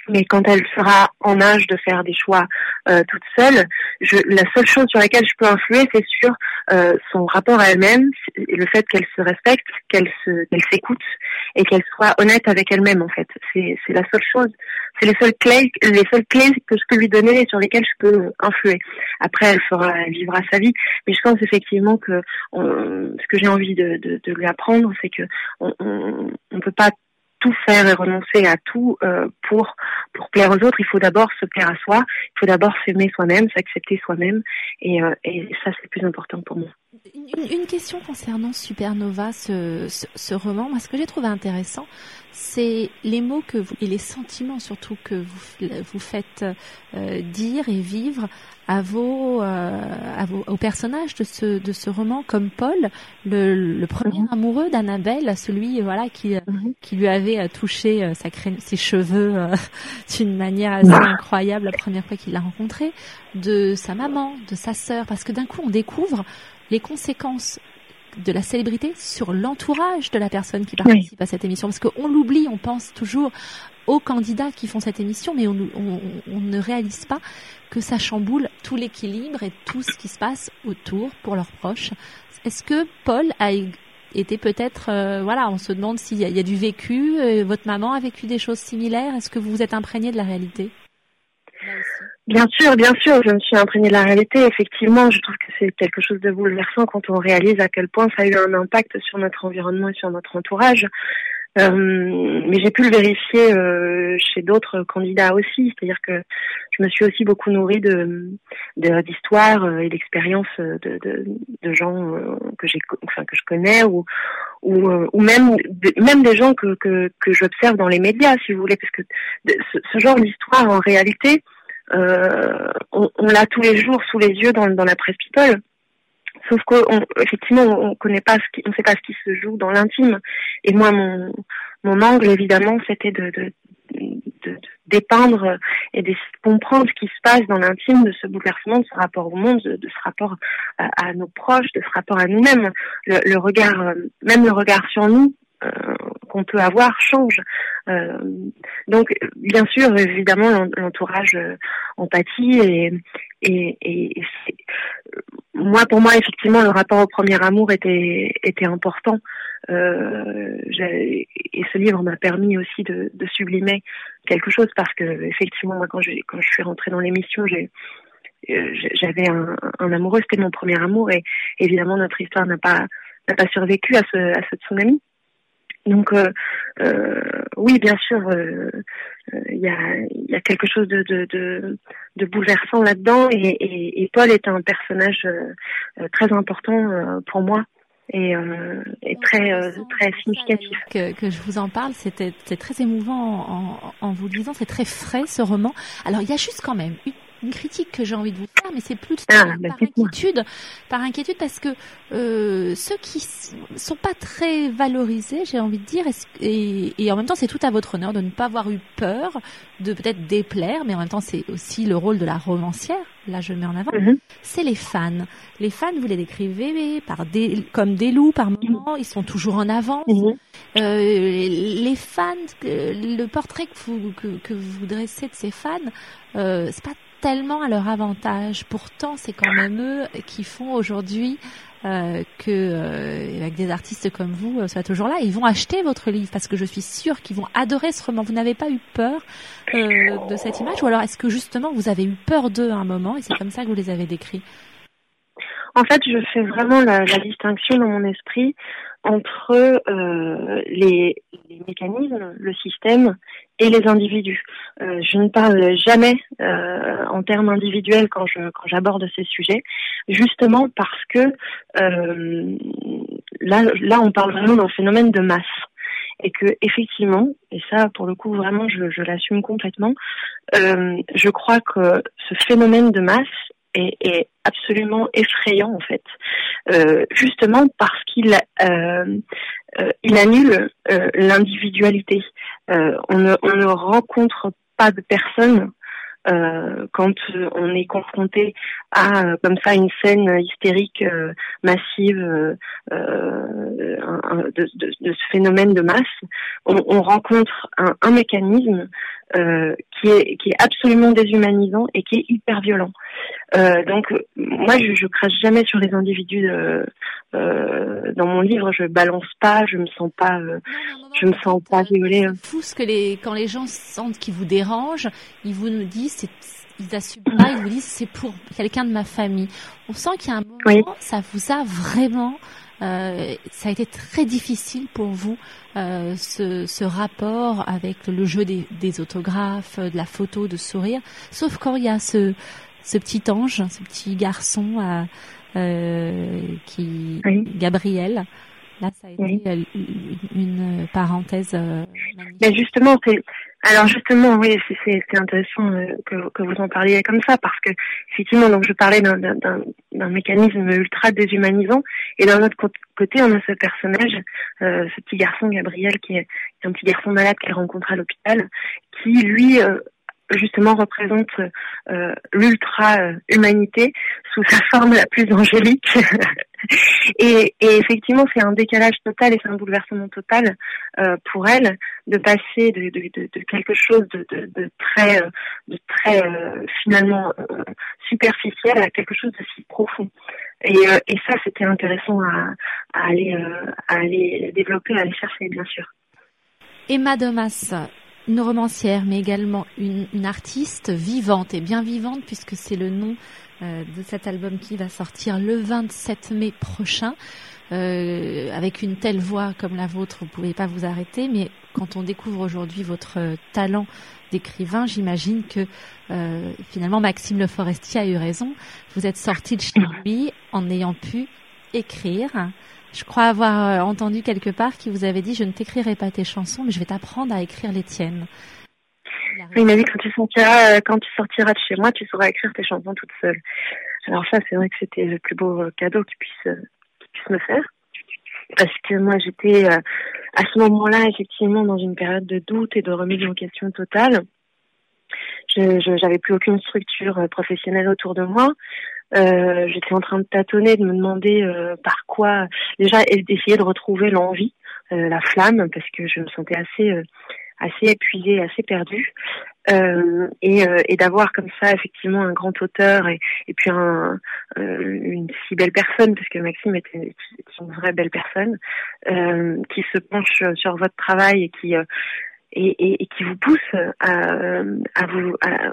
mais quand elle sera en âge de faire des choix euh, toute seule, je, la seule chose sur laquelle je peux influer, c'est sur euh, son rapport à elle-même, le fait qu'elle se respecte, qu'elle se, qu'elle s'écoute et qu'elle soit honnête avec elle-même en fait. C'est, c'est la seule chose, c'est les seules clés, les seules clés que je peux lui donner et sur lesquelles je peux influer. Après, elle fera, elle vivra sa vie, mais je pense effectivement que ce que j'ai envie de, de, de lui apprendre, c'est que on, on, on peut pas tout faire et renoncer à tout euh, pour pour plaire aux autres. Il faut d'abord se plaire à soi. Il faut d'abord s'aimer soi-même, s'accepter soi-même, et, euh, et ça c'est le plus important pour moi. Une, une question concernant Supernova, ce, ce, ce roman. Moi, ce que j'ai trouvé intéressant, c'est les mots que vous, et les sentiments surtout que vous, vous faites euh, dire et vivre à vos, euh, à vos aux personnages de ce de ce roman comme Paul le, le premier mhm. amoureux d'Annabelle celui voilà qui mhm. qui lui avait euh, touché euh, sa ses cheveux euh, d'une manière assez incroyable la première fois qu'il l'a rencontré de sa maman de sa sœur parce que d'un coup on découvre les conséquences de la célébrité sur l'entourage de la personne qui participe à cette émission. Parce qu'on l'oublie, on pense toujours aux candidats qui font cette émission, mais on, on, on ne réalise pas que ça chamboule tout l'équilibre et tout ce qui se passe autour pour leurs proches. Est-ce que Paul a été peut-être, euh, voilà, on se demande s'il y, y, a du vécu, euh, votre maman a vécu des choses similaires, est-ce que vous vous êtes imprégné de la réalité? Bien sûr, bien sûr, je me suis imprégnée de la réalité. Effectivement, je trouve que c'est quelque chose de bouleversant quand on réalise à quel point ça a eu un impact sur notre environnement et sur notre entourage. Euh, mais j'ai pu le vérifier euh, chez d'autres candidats aussi, c'est-à-dire que je me suis aussi beaucoup nourrie de d'histoires euh, et d'expériences de, de, de, gens euh, que j'ai, enfin que je connais ou ou, ou même même des gens que que, que j'observe dans les médias, si vous voulez, parce que ce, genre d'histoire en réalité euh, on, on l'a tous les jours sous les yeux dans, dans la presse people. Sauf qu'effectivement, on, on connaît pas ce qui, on sait pas ce qui se joue dans l'intime. Et moi, mon, mon angle, évidemment, c'était de, de de, dépeindre et de comprendre ce qui se passe dans l'intime de ce bouleversement, de ce rapport au monde, de, ce rapport à, nos proches, de ce rapport à nous-mêmes. Le, regard, même le regard sur nous, qu'on peut avoir change. Euh, donc, bien sûr, évidemment, l'entourage euh, empathie et, et moi, pour moi, effectivement, le rapport au premier amour était important. Euh, et ce livre m'a permis aussi de, sublimer quelque chose parce que effectivement, moi, quand je suis rentrée dans l'émission, euh, j'avais un, un, amoureux, c'était mon premier amour et évidemment notre histoire n'a pas n'a pas survécu à ce à ce tsunami. Donc euh, euh, oui, bien sûr, euh, il y, a, y, a, quelque chose de, de, de, de bouleversant là-dedans et, et, et, Paul est un personnage très important pour moi et, euh, et très très significatif. Que, que, je vous en parle, c'était très émouvant en, en, vous lisant, c'est très frais ce roman. Alors il y a juste quand même une une critique que j'ai envie de vous faire, mais c'est plus ah, par, bah, inquiétude, par inquiétude parce que euh, ceux qui sont pas très valorisés, j'ai envie de dire, et, et en même temps c'est tout à votre honneur de ne pas avoir eu peur de peut-être déplaire, mais en même temps c'est aussi le rôle de la romancière. Là, je mets en avant. Mhm. C'est les fans. Les fans, vous les décrivez par des, comme des loups par moment. Ils sont toujours en avance. Mhm. euh, les fans, le portrait que vous, que, que vous dressez de ces fans, euh, c'est pas tellement à leur avantage. Pourtant, c'est quand même eux qui font aujourd'hui euh, que euh, avec des artistes comme vous euh, soient toujours là. Ils vont acheter votre livre parce que je suis sûre qu'ils vont adorer ce roman. Vous n'avez pas eu peur de cette image ou alors est-ce que justement vous avez eu peur d'eux à un moment et c'est comme ça que vous les avez décrits? En fait, je fais vraiment la, distinction dans mon esprit entre les, mécanismes, le système et les individus. Euh, je ne parle jamais euh, en termes individuels quand je quand j'aborde ces sujets, justement parce que euh, là là on parle vraiment d'un phénomène de masse et que effectivement, et ça pour le coup vraiment je, je l'assume complètement, je crois que ce phénomène de masse est, est absolument effrayant en fait, euh, justement parce qu'il euh, euh, il annule euh, l'individualité. Euh, on ne, on, ne, rencontre pas de personne euh, quand on est confronté à comme ça une scène hystérique massive un, de, de, de, ce phénomène de masse, on, on rencontre un, un mécanisme euh, qui est qui est absolument déshumanisant et qui est hyper violent. Euh, donc moi je, je crache jamais sur les individus euh, euh dans mon livre, je balance pas, je me sens pas je me sens pas violée. Fou ce que les quand les gens sentent qu'ils vous dérangent, ils vous disent pas, ils vous disent c'est pour quelqu'un de ma famille. On sent qu'il y a un moment, ça vous a vraiment euh, ça a été très difficile pour vous euh, ce, ce, rapport avec le jeu des, des, autographes, de la photo, de sourire. Sauf quand il y a ce, ce petit ange, ce petit garçon euh, euh qui, Gabriel. Là, ça a été une, parenthèse. Euh, Mais justement, c'est alors justement, oui, c'est intéressant euh, que, que, vous en parliez comme ça, parce que effectivement, donc je parlais d'un mécanisme ultra déshumanisant, et d'un autre côté, on a ce personnage, euh, ce petit garçon Gabriel, qui est, un petit garçon malade qu'elle rencontre à l'hôpital, qui lui euh, justement représente euh, l'ultra-humanité sous sa forme la plus angélique. et, effectivement, c'est un décalage total et c'est un bouleversement total euh, pour elle de passer de, quelque chose de, très, de très euh, finalement euh, superficiel à quelque chose de si profond. Et, et ça, c'était intéressant à, à aller, à aller développer, à aller chercher, bien sûr. Emma Domas, une romancière, mais également une, une, artiste vivante et bien vivante, puisque c'est le nom euh, de cet album qui va sortir le 27 mai prochain. Euh, avec une telle voix comme la vôtre, vous pouvez pas vous arrêter. Mais quand on découvre aujourd'hui votre talent d'écrivain, j'imagine que euh, finalement Maxime Le Forestier a eu raison. Vous êtes sorti de chez lui en ayant pu écrire je crois avoir euh, entendu quelque part qui vous avait dit je ne t'écrirai pas tes chansons, mais je vais t'apprendre à écrire les tiennes. Il m'a dit quand tu sortiras, euh, quand tu sortiras de chez moi, tu sauras écrire tes chansons toute seule. Alors ça, c'est vrai que c'était le plus beau euh, cadeau qu'il puisse, puisse me faire. parce que moi j'étais à ce moment-là effectivement dans une période de doute et de remise en question totale. Je j'avais plus aucune structure professionnelle autour de moi. Euh, j'étais en train de tâtonner, de me demander euh, par quoi déjà d'essayer de retrouver l'envie, la flamme, parce que je me sentais assez assez épuisée, assez perdue. Euh, et, euh, et d'avoir comme ça effectivement un grand auteur et, et puis un, euh, une si belle personne parce que Maxime une, une vraie belle personne qui se penche sur votre travail et qui et, et, et, qui vous pousse à, à vous à,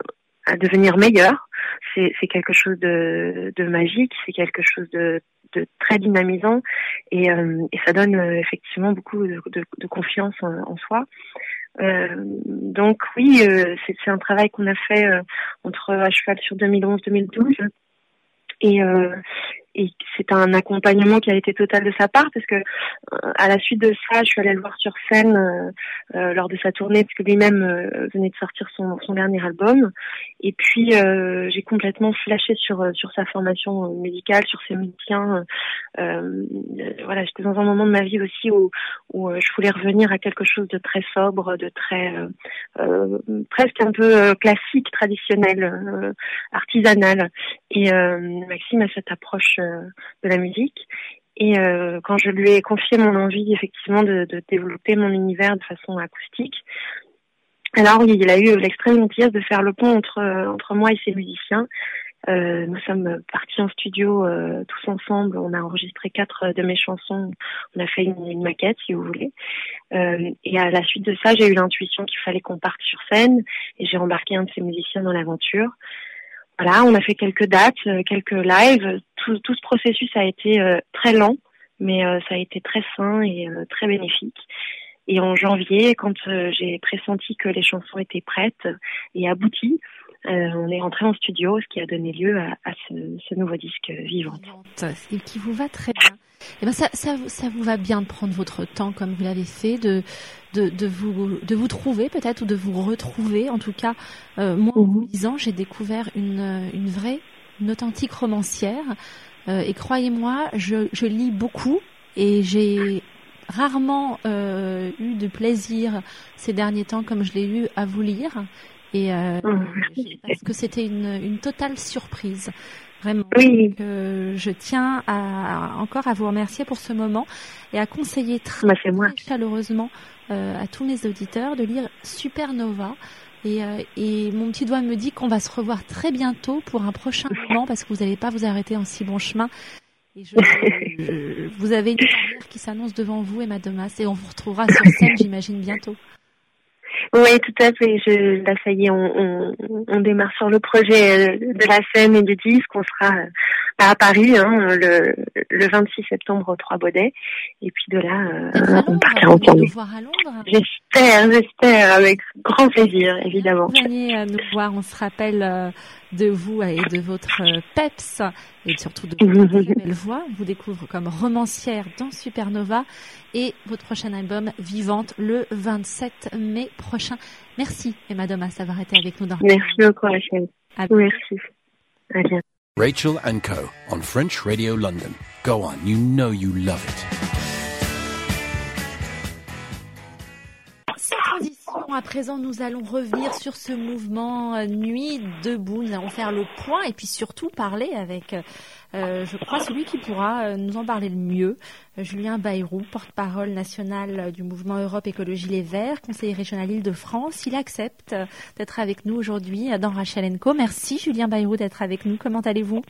devenir meilleur. C'est quelque chose de, magique c'est quelque chose de très dynamisant. Et, et ça donne effectivement beaucoup de, confiance en, soi. Euh, donc oui, euh, c'est un travail qu'on a fait euh, entre à cheval sur 2011-2012 et et c'est un accompagnement qui a été total de sa part parce que euh, à la suite de ça, je suis allée le voir sur scène euh, euh lors de sa tournée parce que lui-même euh, venait de sortir son, son, dernier album. Et puis j'ai complètement flashé sur sur sa formation musicale, sur ses musiciens. voilà, j'étais dans un moment de ma vie aussi où où je voulais revenir à quelque chose de très sobre, de très presque un peu classique, traditionnel, artisanal. Et Maxime a cette approche de la musique. Et euh, quand je lui ai confié mon envie effectivement de, développer mon univers de façon acoustique, alors il a eu l'extrême gentillesse de faire le pont entre entre moi et ses musiciens. Euh, nous sommes partis en studio euh, tous ensemble. On a enregistré quatre de mes chansons. On a fait une, maquette, si vous voulez. Euh, et à la suite de ça, j'ai eu l'intuition qu'il fallait qu'on parte sur scène. Et j'ai embarqué un de ces musiciens dans l'aventure. Voilà, on a fait quelques dates, euh, quelques lives. Tout, ce processus a été euh, très lent, mais euh, ça a été très sain et très bénéfique. Et en janvier, quand j'ai pressenti que les chansons étaient prêtes et abouties, on est rentré en studio, ce qui a donné lieu à, ce, nouveau disque Vivante. Qui vous va très bien. Eh ben ça, ça, ça, vous va bien de prendre votre temps comme vous l'avez fait, de, de, de, vous, de vous trouver peut-être ou de vous retrouver. En tout cas, euh, moi, en vous lisant, j'ai découvert une, une vraie, une authentique romancière. Euh, et croyez-moi, je, je lis beaucoup et j'ai rarement euh, eu de plaisir ces derniers temps comme je l'ai eu à vous lire. Et euh, parce que c'était une, une totale surprise. Vraiment. Oui. je tiens à, encore à vous remercier pour ce moment et à conseiller très, bah, très chaleureusement euh, à tous mes auditeurs de lire Supernova. Et, euh, et, mon petit doigt me dit qu'on va se revoir très bientôt pour un prochain moment parce que vous n'allez pas vous arrêter en si bon chemin. Et je, je, vous avez une carrière qui s'annonce devant vous, Emma Domas, et on vous retrouvera sur scène, j'imagine, bientôt. Oui, tout à fait. Je, là, ça y est, on, on, on, démarre sur le projet euh, de la scène et du disque. On sera euh, à Paris hein, le, le 26 septembre au Trois Baudets. Et puis de là, euh, on partira en tournée. J'espère, j'espère, avec grand plaisir, évidemment. Venez nous voir. On se rappelle de vous et de votre peps et surtout de votre belle voix. On vous découvre comme romancière dans Supernova et votre prochain album Vivante le 27 mai prochain. Merci Emma Domas d'avoir été avec nous dans Merci beaucoup Rachel. Merci. À bientôt. Rachel and Co. on French Radio London. Go on, you know you love it. À présent, nous allons revenir sur ce mouvement euh, Nuit debout. Nous allons faire le point et puis surtout parler avec, euh, je crois, celui qui pourra euh, nous en parler le mieux, Julien Bayrou, porte-parole national du mouvement Europe Écologie Les Verts, conseiller régional Île-de-France. Il accepte d'être avec nous aujourd'hui dans Rachel Co. Merci Julien Bayrou d'être avec nous. Comment allez-vous?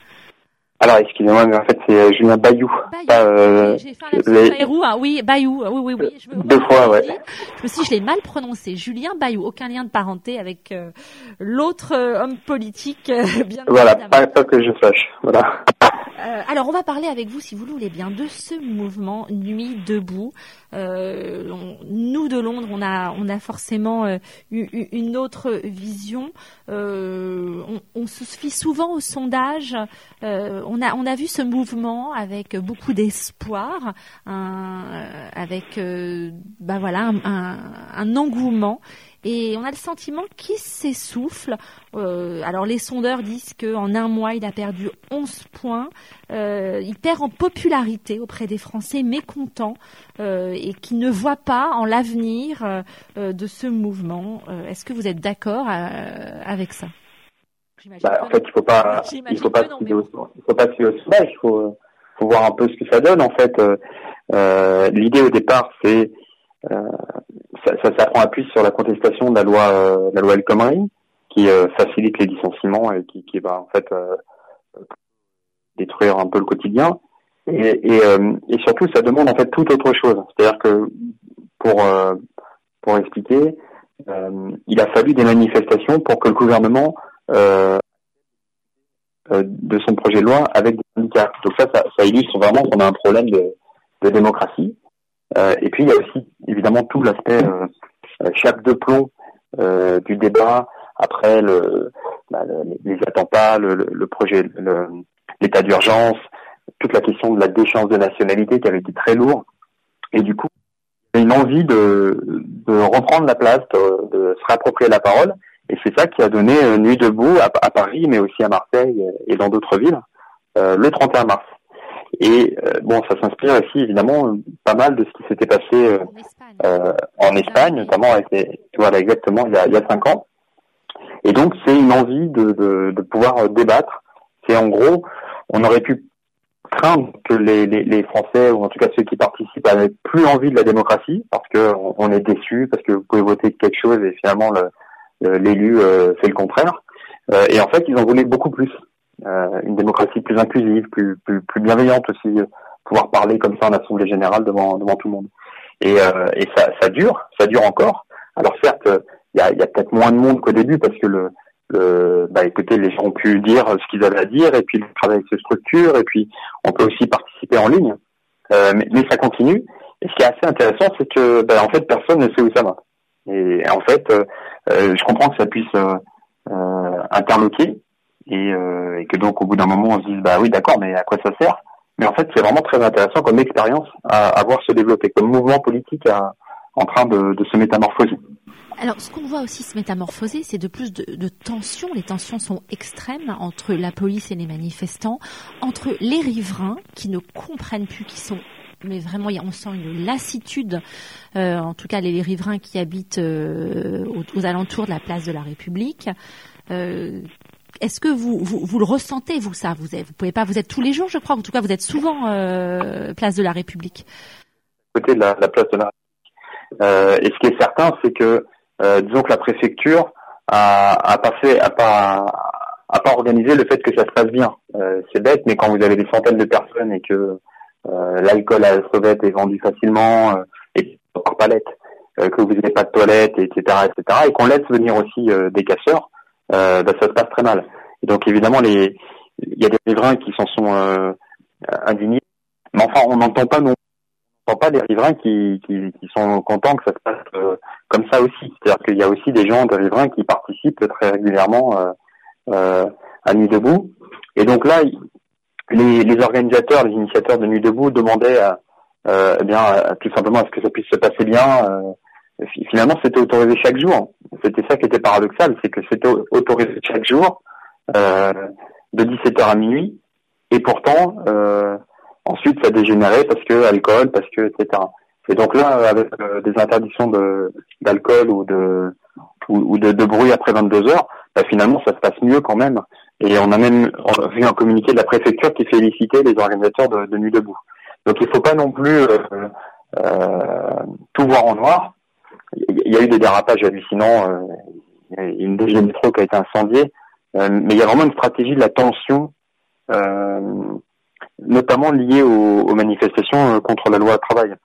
Alors, excusez-moi, mais en fait, c'est euh, Julien Bayou. Bayou. Pas, euh, J'ai fait un les... Bayrou, hein. oui, Bayou, oui, oui, oui. Je me Deux fois, ouais. Je me suis je l'ai mal prononcé. Julien Bayou, aucun lien de parenté avec euh, l'autre euh, homme politique, euh, bien Voilà, pas, pas, que je sache, voilà. alors, on va parler avec vous, si vous le voulez bien, de ce mouvement Nuit debout. On, nous de Londres, on a, on a forcément eu, une autre vision. On, on, se fie souvent au sondage on a on a vu ce mouvement avec beaucoup d'espoir, avec euh, bah voilà un, engouement. et on a le sentiment qu'il s'essouffle. Euh, alors les sondeurs disent qu'en un mois, il a perdu 11 points. Euh, il perd en popularité auprès des Français mécontents euh, et qui ne voient pas en l'avenir de ce mouvement. Est-ce que vous êtes d'accord avec ça? Bah, en fait, il faut pas, il faut pas non, se mais il faut pas se. Il faut, faut voir un peu ce que ça donne. En fait, euh, euh, l'idée au départ, c'est euh, ça, ça, ça prend appui sur la contestation de la loi, euh, la loi El Khomri, qui euh, facilite les licenciements et qui, qui va en fait euh, détruire un peu le quotidien. Et, et, euh, et surtout, ça demande en fait tout autre chose. C'est-à-dire que pour euh, pour expliquer, euh, il a fallu des manifestations pour que le gouvernement de son projet de loi avec des syndicats. Donc ça, ça, ça illustre vraiment qu'on a un problème de, de démocratie. Euh, et puis il y a aussi évidemment tout l'aspect euh, euh, chape de plomb euh, du débat après le, bah, le- les attentats, le, le- projet, l'état d'urgence, toute la question de la déchéance de nationalité qui avait été très lourd. Et du coup, une envie de, de reprendre la place, de, de se réapproprier la parole. Et c'est ça qui a donné euh, Nuit debout à, à Paris, mais aussi à Marseille et dans d'autres villes, euh, le 31 mars. Et euh, bon, ça s'inspire aussi évidemment pas mal de ce qui s'était passé euh, En Espagne. euh, en Espagne, notamment avec les, voilà exactement il y a, il y a cinq ans. Et donc c'est une envie de, de, de pouvoir euh, débattre. C'est en gros, on aurait pu craindre que les, les, les Français ou en tout cas ceux qui participent avaient plus envie de la démocratie parce que on, on est déçu parce que vous pouvez voter quelque chose et finalement le- le- l'élu euh, fait le contraire. Euh, et en fait ils en voulaient beaucoup plus. Euh, une démocratie plus inclusive, plus, plus, plus bienveillante aussi, euh, pouvoir parler comme ça en assemblée générale devant, devant tout le monde. Et, euh, et ça, ça dure, ça dure encore. Alors certes, euh, il y a, y a peut-être moins de monde qu'au début parce que le, le, bah écoutez, les gens ont pu dire ce qu'ils avaient à dire et puis le travail se structure et puis on peut aussi participer en ligne. Euh, mais, mais ça continue. Et ce qui est assez intéressant, c'est que bah, en fait personne ne sait où ça va. Et en fait, euh, euh, je comprends que ça puisse euh, interloquer et, que donc au bout d'un moment on se dise bah oui d'accord, mais à quoi ça sert? Mais en fait, c'est vraiment très intéressant comme expérience à, à voir se développer, comme mouvement politique en train de, de se métamorphoser. Alors, ce qu'on voit aussi se métamorphoser, c'est de plus de, de tensions. Les tensions sont extrêmes entre la police et les manifestants, entre les riverains qui ne comprennent plus, qui sont mais vraiment, on sent une lassitude. euh, en tout cas, les, riverains qui habitent euh, aux, alentours de la place de la République. Euh, Est-ce que vous, le ressentez, vous, ça? Vous, êtes, pouvez pas, vous êtes tous les jours, je crois. En tout cas, vous êtes souvent place de la République. côté de la, la place de la euh, et ce qui est certain, c'est que disons que la préfecture a, a pas organisé le fait que ça se passe bien. C'est bête, mais quand vous avez des centaines de personnes et que l'alcool à la sauvette est vendu facilement euh, et par palette, euh, que vous n'avez pas de toilette, etc., etc., et qu'on laisse venir aussi euh, des casseurs, euh, bah, ça se passe très mal. Donc évidemment, les, il y a des riverains qui s'en sont euh, indignés, mais enfin, on n'entend pas non pas des riverains qui, qui, qui sont contents que ça se passe euh, comme ça aussi. C'est-à-dire qu'il y a aussi des gens, des riverains qui participent très régulièrement euh, euh, à Nuit debout. Et donc là, les, les organisateurs, les initiateurs de Nuit debout demandaient à, euh, eh bien, à- tout simplement à ce que ça puisse se passer bien. euh, fi- finalement, c'était autorisé chaque jour. C'était ça qui était paradoxal, c'est que c'était au- autorisé chaque jour, euh, de 17h à minuit. Et pourtant, euh, ensuite, ça dégénérait parce que alcool, parce que etc. Et donc là, avec euh, des interdictions de d'alcool ou de ou, ou de, de bruit après 22 heures, bah, finalement, ça se passe mieux quand même. Et on a même vu un communiqué de la préfecture qui félicitait les organisateurs de, de Nuit debout. Donc il faut pas non plus euh, euh, tout voir en noir. Il y a eu des dérapages hallucinants. euh, il y a une DG métro qui a été incendiée. Euh, mais il y a vraiment une stratégie de la tension, euh, notamment liée aux, aux manifestations euh, contre la loi travail.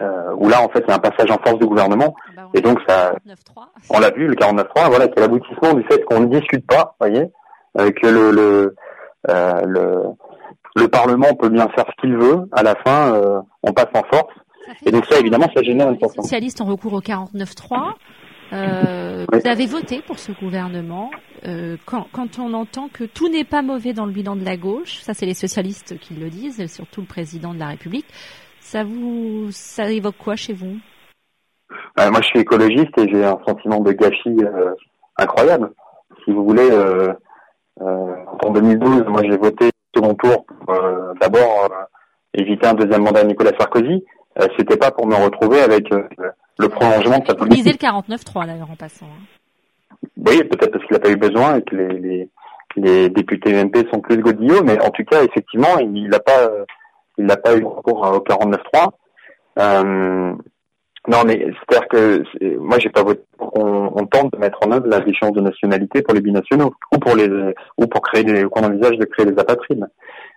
Euh, où là, en fait, il y a un passage en force du gouvernement. Bah, Et donc, ça, 9-3. on l'a vu, le 49.3, voilà, c'est l'aboutissement du fait qu'on ne discute pas, voyez, que le, le, euh, le, le Parlement peut bien faire ce qu'il veut. À la fin, euh, on passe en force. Et donc ça, évidemment, ça génère une Les tension. socialistes ont recours au 49.3. Euh, Oui. Vous avez voté pour ce gouvernement. Euh, quand, quand on entend que tout n'est pas mauvais dans le bilan de la gauche, ça c'est les socialistes qui le disent, et surtout le président de la République, ça vous, ça évoque quoi chez vous? Euh, moi, je suis écologiste et j'ai un sentiment de gâchis euh, incroyable. Si vous voulez, euh, euh, en 2012, moi, j'ai voté au second tour pour euh, d'abord euh, éviter un deuxième mandat à Nicolas Sarkozy. Euh, C'était pas pour me retrouver avec euh, le prolongement de sa politique. le 49-3 d'ailleurs en passant. hein. Oui, peut-être parce qu'il n'a pas eu besoin et que les, les, les députés MP sont plus godillots, mais en tout cas, effectivement, il n'a pas, euh, il n'a pas eu recours au 49.3. Euh, non, mais c'est-à-dire que moi, j'ai pas voté pour qu'on on tente de mettre en œuvre la déchéance de nationalité pour les binationaux ou pour les ou pour créer des qu'on envisage de créer des apatrides.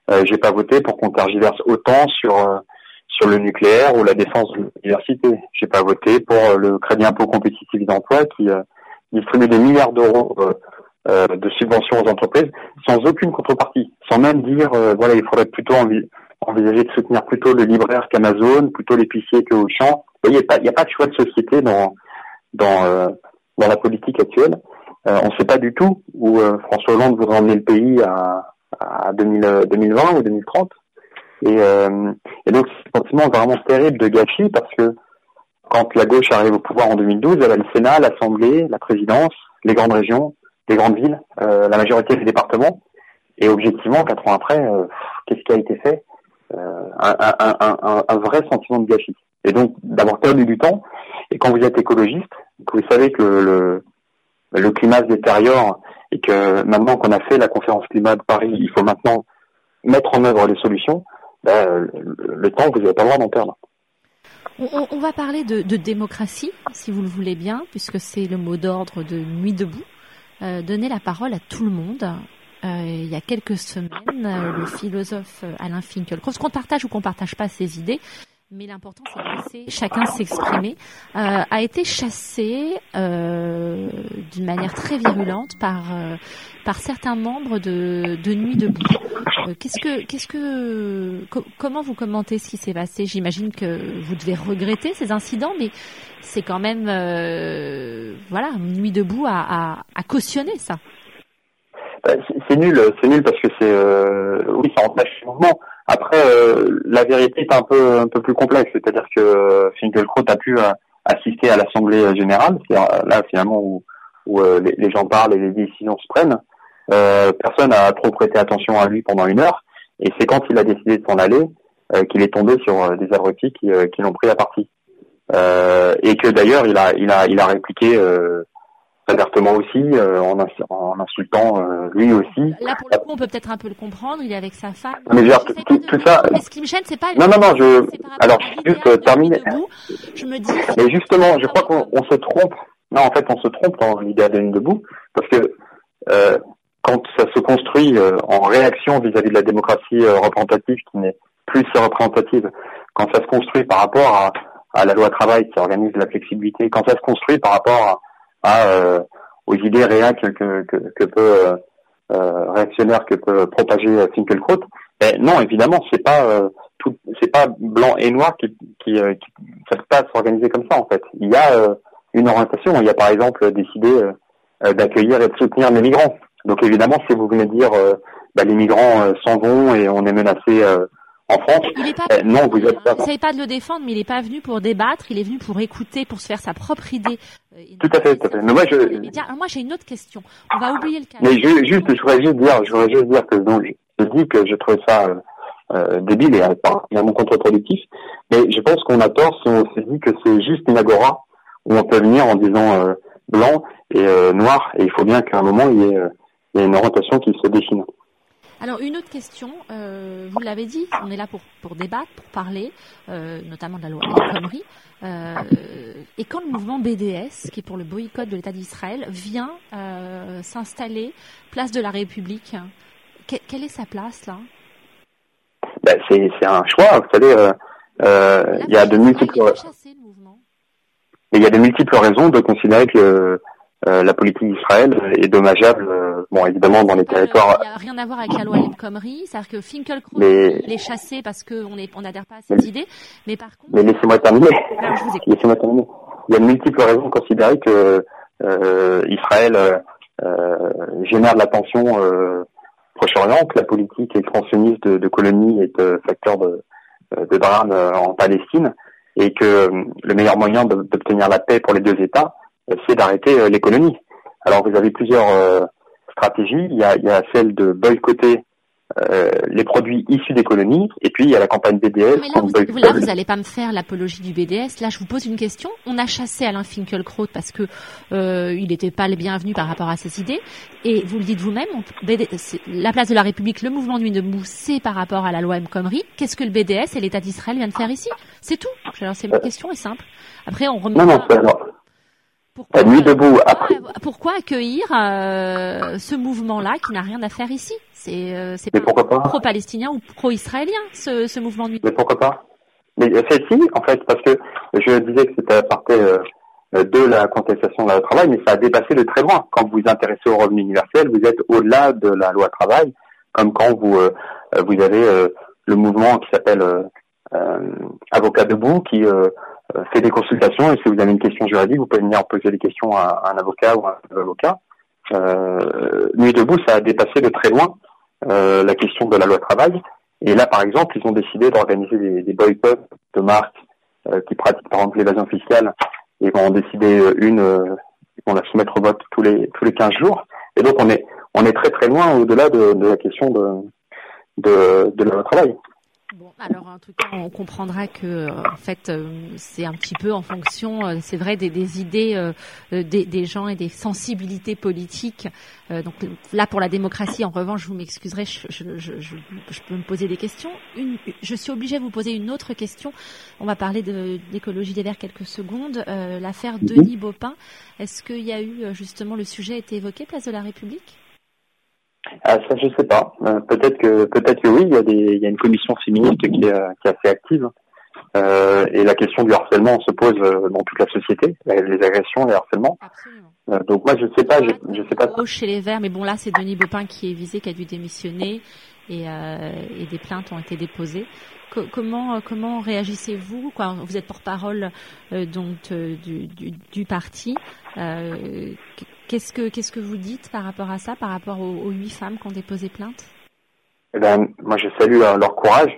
Euh, j'ai pas voté pour qu'on tergiverse autant sur sur le nucléaire ou la défense de l'université. J'ai pas voté pour le crédit impôt compétitif d'emploi qui euh, distribue des milliards d'euros euh, euh, de subventions aux entreprises sans aucune contrepartie, sans même dire voilà il faudrait plutôt envi- envisager de soutenir plutôt le libraire qu'Amazon, plutôt l'épicier que Auchan. Il n'y a pas de choix de société dans dans euh, dans la politique actuelle. Euh, on ne sait pas du tout où euh, François Hollande voudrait emmener le pays à, à 2000, euh, 2020 ou 2030. Et, euh, et donc c'est un sentiment vraiment terrible de gâchis parce que quand la gauche arrive au pouvoir en 2012, elle a le Sénat, l'Assemblée, la présidence, les grandes régions, les grandes villes, euh, la majorité des départements. Et objectivement, quatre ans après, qu'est-ce qui a été fait? Un, un, vrai sentiment de gâchis. Et donc d'avoir perdu du temps. Et quand vous êtes écologiste, que vous savez que le, le, climat se détériore et que maintenant qu'on a fait la conférence climat de Paris, il faut maintenant mettre en œuvre les solutions, ben, le, temps, vous n'avez pas le droit d'en perdre. On, va parler de, de démocratie, si vous le voulez bien, puisque c'est le mot d'ordre de Nuit debout. Euh, donner la parole à tout le monde. Euh, il y a quelques semaines, euh, le philosophe euh, Alain Finkielkraut, qu'on partage ou qu'on partage pas ses idées, mais l'important c'est de laisser chacun s'exprimer, a été chassé d'une manière très virulente par par certains membres de, de Nuit debout. Qu'est-ce que qu'est-ce que co- comment vous commentez ce qui s'est passé? J'imagine que vous devez regretter ces incidents, mais c'est quand même voilà Nuit debout à, à, à cautionner ça. Ben, c'est- nul, c'est nul parce que c'est euh, oui, ça entache le mouvement. Après, euh, la vérité est un peu un peu plus complexe, c'est-à-dire que euh, Finkielkraut a pu euh, assister à l'assemblée générale, c'est là finalement où, où euh, les, les gens parlent et les décisions se prennent. Euh, personne n'a trop prêté attention à lui pendant une heure, et c'est quand il a décidé de s'en aller euh, qu'il est tombé sur euh, des abrutis qui, euh, qui l'ont pris à partie. Euh, et que d'ailleurs il a il a il a répliqué euh, très vertement aussi euh, en, ins- en insultant euh, lui aussi. Là pour le coup on peut peut-être un peu le comprendre. Il est avec sa femme. Mais je veux dire, J'essaie tout- de- tout ça- Mais ce qui me gêne c'est pas. Non, non, non, je- alors, juste, l'idéal euh, terminer. Je me dis. Mais justement, je crois qu'on on se trompe. Non, en fait, on se trompe dans l'idée de ligne debout, parce que euh, quand ça se construit euh, en réaction vis-à-vis de la démocratie euh, représentative, qui n'est plus si représentative, quand ça se construit par rapport à, à la loi travail qui organise la flexibilité, quand ça se construit par rapport à, à, euh, aux idées réac que, peut euh, euh, réactionnaire propager Finkielkraut, ben non, évidemment, c'est pas tout, c'est pas blanc et noir qui, qui, qui ça pas s'organiser comme ça en fait. Il y a une orientation. Il y a par exemple décidé d'accueillir et de soutenir les migrants. Donc évidemment, si vous venez dire bah, les migrants s'en vont et on est menacé en France, Il pas. eh, non, vous êtes pas. N'essaye pas de le défendre, mais il est pas venu pour débattre. Il est venu pour écouter, pour se faire sa propre idée. Euh, et Tout à fait, tout à fait. Mais moi, je- moi j'ai une autre question. On va oublier le cas. Mais ju- juste, je voudrais juste dire, je voudrais juste dire que donc, je, je dis que je trouve ça euh, euh, débile et euh, particulièrement contre-productif. Mais je pense qu'on a tort si on se dit que c'est juste une agora où on peut venir en disant euh, blanc et euh, noir. Et il faut bien qu'à un moment il y ait, euh, il y ait une orientation qui se dessine. Alors une autre question, euh, vous l'avez dit, on est là pour, pour débattre, pour parler, euh, notamment de la loi Khomri. Euh, et quand le mouvement BDS, qui est pour le boycott de l'État d'Israël, vient euh, s'installer place de la République, que- quelle est sa place là? Ben, c'est c'est un choix. Vous savez, il y a de multiples, il y a de multiples raisons de considérer que euh, la politique d'Israël est dommageable. euh, bon, évidemment, dans les le- territoires. Il n'y a rien à voir avec la loi El Khomri, c'est-à-dire que Finkelkraut Mais- il est chassé parce qu'on on n'adhère pas à ses Mais- idées, mais par contre, Mais laissez-moi terminer. Écoute. Laissez-moi terminer. Il y a de multiples raisons de considérer que euh, Israël euh, euh, génère de la tension euh, Proche-Orient, que la politique expansionniste de, de colonies est euh, facteur de, euh, de drame euh, en Palestine, et que euh, le meilleur moyen d'obtenir la paix pour les deux États, euh, c'est d'arrêter euh, l'économie. Alors vous avez plusieurs euh, stratégies. Il y a, il y a celle de boycotter euh, les produits issus d'économie, et puis il y a la campagne BDS. Mais là, vous, là, vous allez pas me faire l'apologie du BDS. Là, je vous pose une question. On a chassé Alain Finkielkraut parce que euh, il n'était pas le bienvenu par rapport à ses idées. Et vous le dites vous-même, la place de la République, le mouvement Nuit debout, c'est par rapport à la loi M. Khomri. Qu'est-ce que le BDS et l'État d'Israël viennent faire ici? C'est tout. Alors, c'est ma question est simple. Après, on remet. Non, non, alors, Pourquoi, la nuit debout, après, pourquoi, accueillir euh, ce mouvement-là qui n'a rien à faire ici? C'est euh, pro-palestinien ou pro-israélien ce, ce mouvement Nuit? Mais pourquoi pas? Mais euh, celle-ci, en fait, parce que je disais que c'était à partir euh, de la contestation de la loi travail, mais ça a dépassé de très loin. Quand vous vous intéressez au revenu universel, vous êtes au-delà de la loi travail, comme quand vous euh, vous avez euh, le mouvement qui s'appelle euh, euh, Avocat debout, qui fait des consultations, et si vous avez une question juridique, vous pouvez venir poser des questions à, un avocat ou à un avocat. Euh, Nuit debout, ça a dépassé de très loin euh, la question de la loi travail. Et là, par exemple, ils ont décidé d'organiser des, des boycotts de marques euh, qui pratiquent par exemple l'évasion fiscale. Ils vont en décider euh, une, euh, ils vont la soumettre au vote tous les tous les 15 jours. Et donc on est on est très très loin au-delà de, de la question de de, de la loi travail. Bon, alors en tout cas, on comprendra que euh, en fait, euh, c'est un petit peu en fonction, euh, c'est vrai, des, des idées des, des gens et des sensibilités politiques. Donc là, pour la démocratie, en revanche, vous m'excuserez, je, je, je, je, peux me poser des questions. Une, je suis obligée de vous poser une autre question. On va parler de d'écologie des Verts quelques secondes. Euh, L'affaire Denis Baupin, est-ce qu'il y a eu justement le sujet a été évoqué, place de la République? Ah, ça, je sais pas. Euh, peut-être que peut-être que oui. Il y a des il y a une commission féministe qui est, qui est assez active. Euh, et la question du harcèlement se pose euh, dans toute la société, les agressions, les harcèlements. Absolument. Euh, donc moi, je sais pas, je, je sais pas. Chez les Verts, mais bon là c'est Denis Baupin qui est visé, qui a dû démissionner et, euh, et des plaintes ont été déposées. Co- comment comment réagissez-vous? Quoi, Vous êtes porte-parole euh, donc du, du, du parti. Qu'est-ce que qu'est-ce que vous dites par rapport à ça, par rapport aux, huit femmes qui ont déposé plainte? Eh ben, moi, je salue euh, leur courage.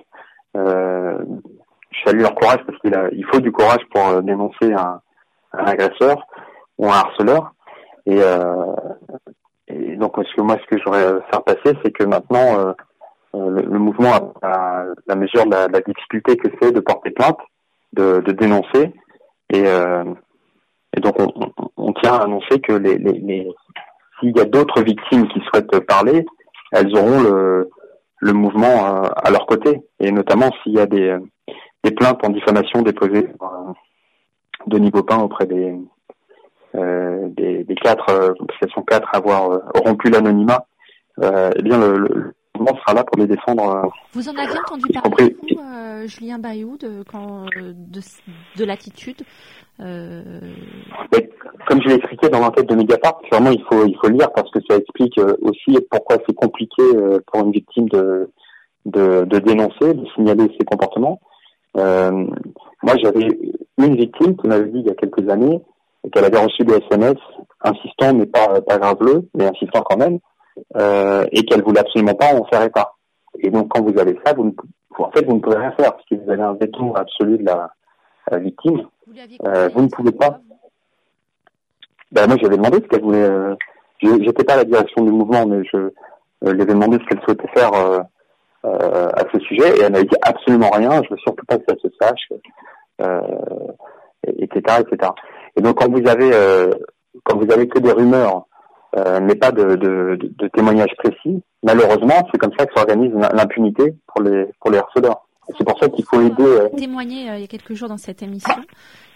Euh, je salue leur courage parce qu'il a- il faut du courage pour euh, dénoncer un, un agresseur ou un harceleur. Et, euh, et donc, ce que moi, ce que j'aurais à faire passer, c'est que maintenant, euh, euh, le, le mouvement a, a la mesure de la, la difficulté que c'est de porter plainte, de, de dénoncer. Et, euh, et donc, on, on- on tient à annoncer que les, les, les- s'il y a d'autres victimes qui souhaitent parler, elles auront le, le mouvement euh, à leur côté. Et notamment s'il y a des, des plaintes en diffamation déposées par euh, Denis Baupin auprès des, euh, des, des quatre, euh, parce qu'elles sont quatre à avoir euh, rompu l'anonymat, eh bien le, le mouvement sera là pour les défendre. Vous en aviez entendu parler, vous, Julien Bayou, de, quand, de, de l'attitude Mais comme je l'ai expliqué dans l'enquête de Mediapart, vraiment il faut il faut lire parce que ça explique euh, aussi pourquoi c'est compliqué euh, pour une victime de, de de dénoncer, de signaler ses comportements. Euh, moi j'avais une victime qui m'avait dit il y a quelques années qu'elle avait reçu des SMS insistant mais pas pas graveleux, mais insistant quand même, euh, et qu'elle voulait absolument pas en faire état. Et donc quand vous avez ça, vous ne, en fait vous ne pouvez rien faire parce que vous avez un veto absolu de la, la victime. Vous lui aviez Euh, vous ne pouvez pas. Ben, moi, j'avais demandé ce qu'elle voulait. Euh, je- J'étais pas à la direction du mouvement, mais je euh, lui avais demandé ce qu'elle souhaitait faire à ce sujet, et elle m'a dit absolument rien. Je veux surtout pas que ça se sache, etc., etc. Et donc, quand vous avez quand vous avez que des rumeurs, mais pas de, de, de, de témoignages précis, malheureusement, c'est comme ça que s'organise l'impunité pour les pour les harceleurs. C'est pour ça qu'il faut aider. euh, témoigné euh, il y a quelques jours dans cette émission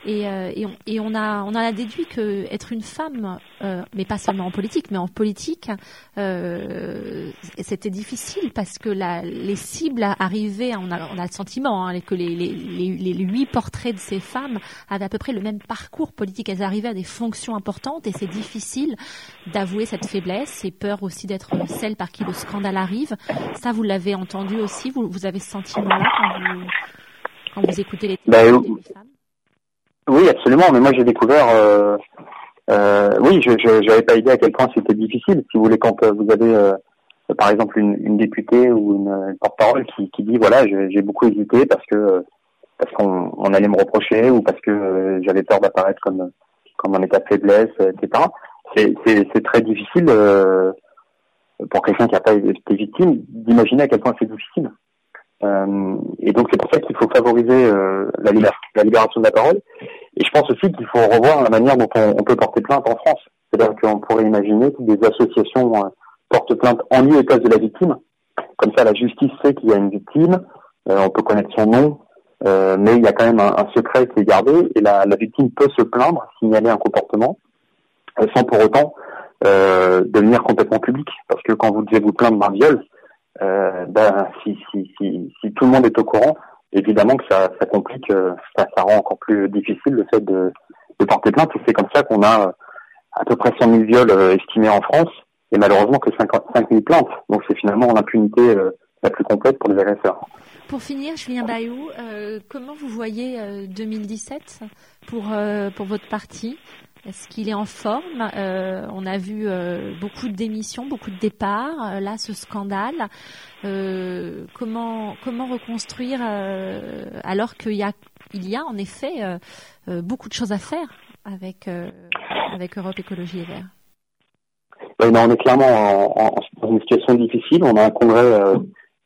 et, euh, et, on, et on a on en a déduit que être une femme euh, mais pas seulement en politique mais en politique euh, c'était difficile parce que la, les cibles arrivaient on a, on a le sentiment hein, que les, les, les, les huit portraits de ces femmes avaient à peu près le même parcours politique. Elles arrivaient à des fonctions importantes et c'est difficile d'avouer cette faiblesse. Et peur aussi d'être celle par qui le scandale arrive. Ça vous l'avez entendu aussi vous, vous avez ce sentiment là quand vous quand vous écoutez les Bah, des femmes Oui, absolument. Mais moi, j'ai découvert. Euh, euh, oui, je n'avais pas idée à quel point c'était difficile. Si vous voulez, quand euh, vous avez, par exemple, une, députée ou une, porte-parole qui, dit voilà, j'ai beaucoup hésité parce que parce qu'on on allait me reprocher ou parce que j'avais peur d'apparaître comme comme en état de faiblesse, etc. C'est très difficile pour quelqu'un qui n'a pas été victime d'imaginer à quel point c'est difficile. Et donc c'est pour ça qu'il faut favoriser la, la, libération de la parole. Et je pense aussi qu'il faut revoir la manière dont on, peut porter plainte en France. C'est-à-dire qu'on pourrait imaginer que des associations euh, portent plainte en lieu et place de la victime. Comme ça, la justice sait qu'il y a une victime, euh, on peut connaître son nom, mais il y a quand même un, secret qui est gardé et la, la victime peut se plaindre, signaler un comportement, sans pour autant devenir complètement public. Parce que quand vous devez vous plaindre d'un viol, euh, ben, si, si, si, si, tout le monde est au courant, évidemment que ça, ça complique, euh, ça, ça, rend encore plus difficile le fait de, de porter plainte. Et c'est comme ça qu'on a euh, à peu près 100 000 viols estimés en France, et malheureusement que 5 000 plaintes. Donc c'est finalement l'impunité la plus complète pour les agresseurs. Pour finir, Julien Bayou, euh, comment vous voyez 2017 pour, pour votre parti? Est-ce qu'il est en forme? Euh, On a vu euh, beaucoup de démissions, beaucoup de départs. Euh, là, ce scandale. comment comment reconstruire alors qu'il y a il y a en effet beaucoup de choses à faire avec avec Europe Écologie et Verts? Oui, on est clairement en, dans une situation difficile. On a un congrès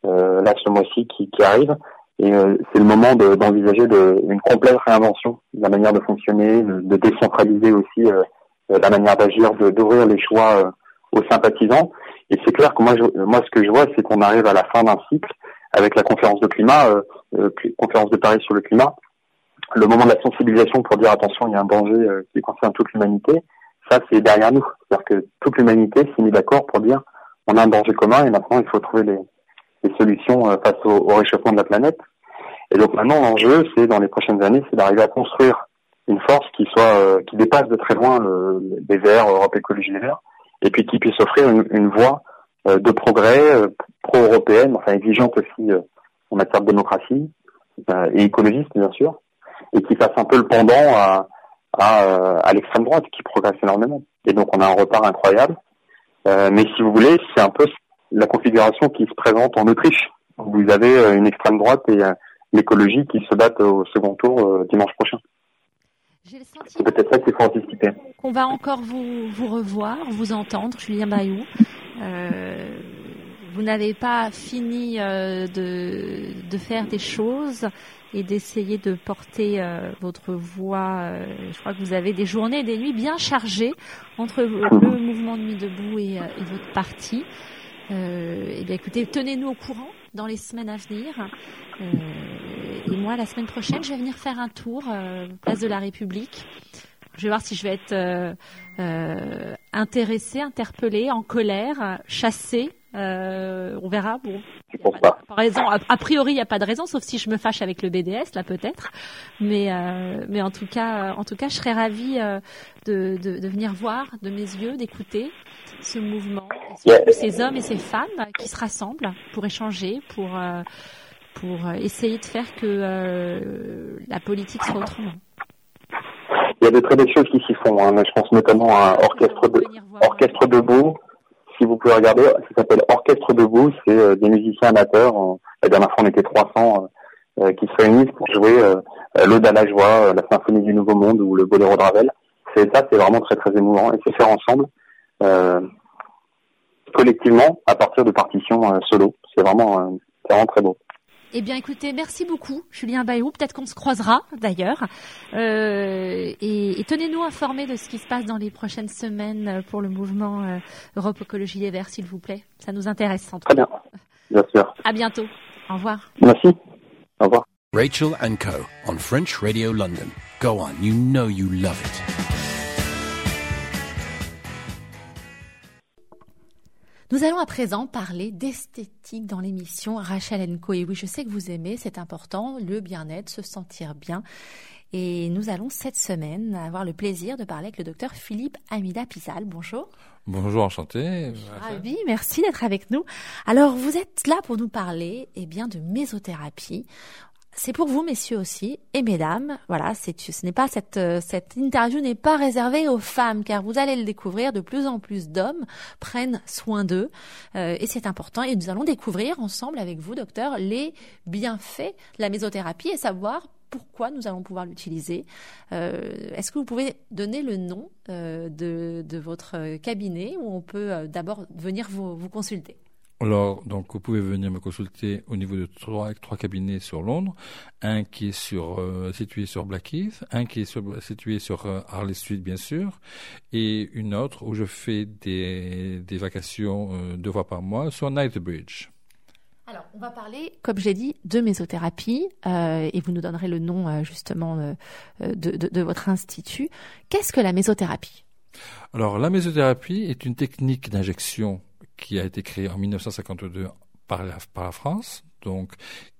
là ce mois-ci qui, qui arrive. Et euh, c'est le moment d'envisager de, une complète réinvention de la manière de fonctionner, de, décentraliser aussi euh, euh, la manière d'agir, d'ouvrir les choix aux sympathisants. Et c'est clair que moi, je, moi, ce que je vois, c'est qu'on arrive à la fin d'un cycle avec la conférence de climat, conférence de Paris sur le climat, le moment de la sensibilisation pour dire attention, il y a un danger qui concerne toute l'humanité. Ça, c'est derrière nous. C'est-à-dire que toute l'humanité s'est mise d'accord pour dire on a un danger commun et maintenant il faut trouver les, des solutions euh, face au, réchauffement de la planète. Et donc maintenant l'enjeu, c'est dans les prochaines années, c'est d'arriver à construire une force qui soit euh, qui dépasse de très loin le, les Verts, Europe Écologie Les Verts, et puis qui puisse offrir une, une voie euh, de progrès pro-européenne, enfin exigeante aussi en matière de démocratie et écologiste bien sûr, et qui fasse un peu le pendant à, à, à l'extrême droite qui progresse énormément. Et donc on a un repart incroyable. mais si vous voulez, c'est un peu la configuration qui se présente en Autriche. Vous avez euh, une extrême droite et euh, l'écologie qui se battent au second tour euh, dimanche prochain. C'est peut-être ça qu'il faut anticiper. On va encore vous, vous revoir, vous entendre, Julien Bayou. Euh, vous n'avez pas fini euh, de, de, faire des choses et d'essayer de porter euh, votre voix. je crois que vous avez des journées et des nuits bien chargées entre le mouvement de Nuit debout et, et votre parti. Euh, eh bien, écoutez, tenez-nous au courant dans les semaines à venir. Euh, et moi, la semaine prochaine, je vais venir faire un tour euh, place de la République. Je vais voir si je vais être euh, euh intéressée, interpellée, en colère, chassée. Euh, on verra. Bon, pas, raison. A, priori, il n'y a pas de raison, sauf si je me fâche avec le BDS, là peut-être. Mais, mais en tout cas, en tout cas, je serais ravie de, de, de venir voir de mes yeux, d'écouter ce mouvement, ces hommes et ces femmes qui se rassemblent pour échanger, pour, euh, pour essayer de faire que euh, la politique soit autrement. Il y a de très belles choses qui s'y font. Hein. Je pense notamment à Orchestre, de, Orchestre debout. Si vous pouvez regarder, ça s'appelle Orchestre debout. C'est euh, des musiciens amateurs. La dernière fois, on était 300 qui se réunissent pour jouer l'Ode à la joie, la Symphonie du Nouveau Monde ou le Boléro de Ravel. C'est ça, c'est vraiment très très émouvant et c'est faire ensemble. Euh, collectivement à partir de partitions euh, solo. C'est vraiment, euh, vraiment très beau. Eh bien, écoutez, merci beaucoup, Julien Bayou. Peut-être qu'on se croisera, d'ailleurs. Euh, et, et tenez-nous informés de ce qui se passe dans les prochaines semaines pour le mouvement euh, Europe Écologie des Verts, s'il vous plaît. Ça nous intéresse, en tout Très bien, bien sûr. À bientôt. Au revoir. Merci. Au revoir. Rachel and Co. on French Radio London. Go on, you know you love it. Nous allons à présent parler d'esthétique dans l'émission Rachel Co. Et oui, je sais que vous aimez, c'est important, le bien-être, se sentir bien. Et nous allons cette semaine avoir le plaisir de parler avec le docteur Philippe Amida Pisal. Bonjour. Bonjour, enchanté. Ravi, merci d'être avec nous. Alors, vous êtes là pour nous parler, eh bien, de mésothérapie c'est pour vous, messieurs aussi, et mesdames. Voilà, c'est, ce n'est pas cette, euh, cette interview n'est pas réservée aux femmes, car vous allez le découvrir, de plus en plus d'hommes prennent soin d'eux, euh, et c'est important. Et nous allons découvrir ensemble avec vous, docteur, les bienfaits de la mésothérapie et savoir pourquoi nous allons pouvoir l'utiliser. Est-ce que vous pouvez donner le nom de, votre cabinet où on peut d'abord venir vous consulter? Alors, donc, vous pouvez venir me consulter au niveau de trois, trois cabinets sur Londres. Un qui est sur, euh, situé sur Blackheath, un qui est situé sur euh, Harley Street, bien sûr, et une autre où je fais des, des vacations euh, deux fois par mois sur Knightsbridge. Alors, on va parler, comme j'ai dit, de mésothérapie, et vous nous donnerez le nom justement de, de, de votre institut. Qu'est-ce que la mésothérapie? Alors, la mésothérapie est une technique d'injection qui a été créé en 1952 par la, par la France, donc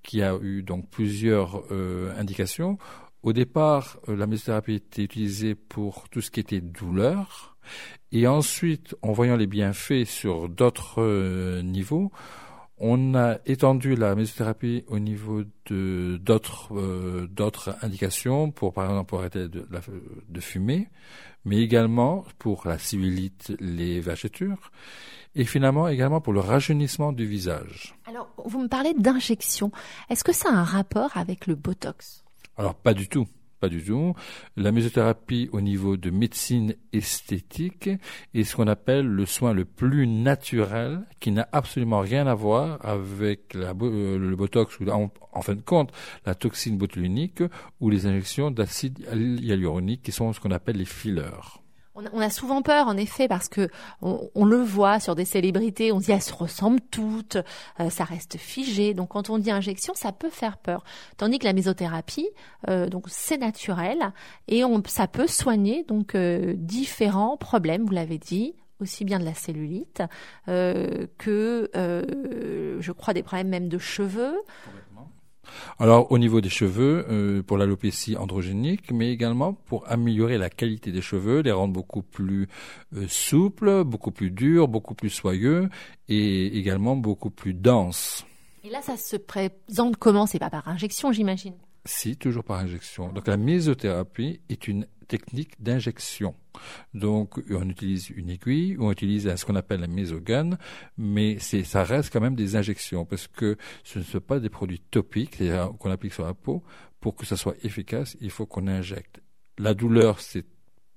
qui a eu donc plusieurs euh, indications. Au départ, euh, la mésothérapie était utilisée pour tout ce qui était douleur, et ensuite, en voyant les bienfaits sur d'autres euh, niveaux, on a étendu la mésothérapie au niveau de d'autres d'autres indications pour par exemple pour arrêter de, de fumer, mais également pour la cellulite, les vergetures et finalement également pour le rajeunissement du visage. Alors, vous me parlez d'injection. Est-ce que ça a un rapport avec le Botox? Alors, pas du tout. Pas du tout. La mésothérapie au niveau de médecine esthétique est ce qu'on appelle le soin le plus naturel, qui n'a absolument rien à voir avec euh, le botox ou en, fin de compte la toxine botulinique ou les injections d'acide hyaluronique, qui sont ce qu'on appelle les fillers. On a, souvent peur, en effet, parce que on, le voit sur des célébrités, on se dit elles se ressemblent toutes, euh, ça reste figé. Donc quand on dit injection, ça peut faire peur. Tandis que la mésothérapie, euh, donc c'est naturel et on, ça peut soigner donc euh, différents problèmes. Vous l'avez dit, aussi bien de la cellulite que, je crois, des problèmes même de cheveux. Alors au niveau des cheveux, euh, pour l'alopécie androgénique, mais également pour améliorer la qualité des cheveux, les rendre beaucoup plus euh, souples, beaucoup plus durs, beaucoup plus soyeux et également beaucoup plus denses. Et là, ça se présente comment? C'est pas par injection, j'imagine? Si, toujours par injection. Donc la mésothérapie est une technique d'injection. Donc, on utilise une aiguille on utilise ce qu'on appelle un mésogun, mais ça reste quand même des injections parce que ce ne sont pas des produits topiques, qu'on applique sur la peau. Pour que ça soit efficace, il faut qu'on injecte. La douleur, c'est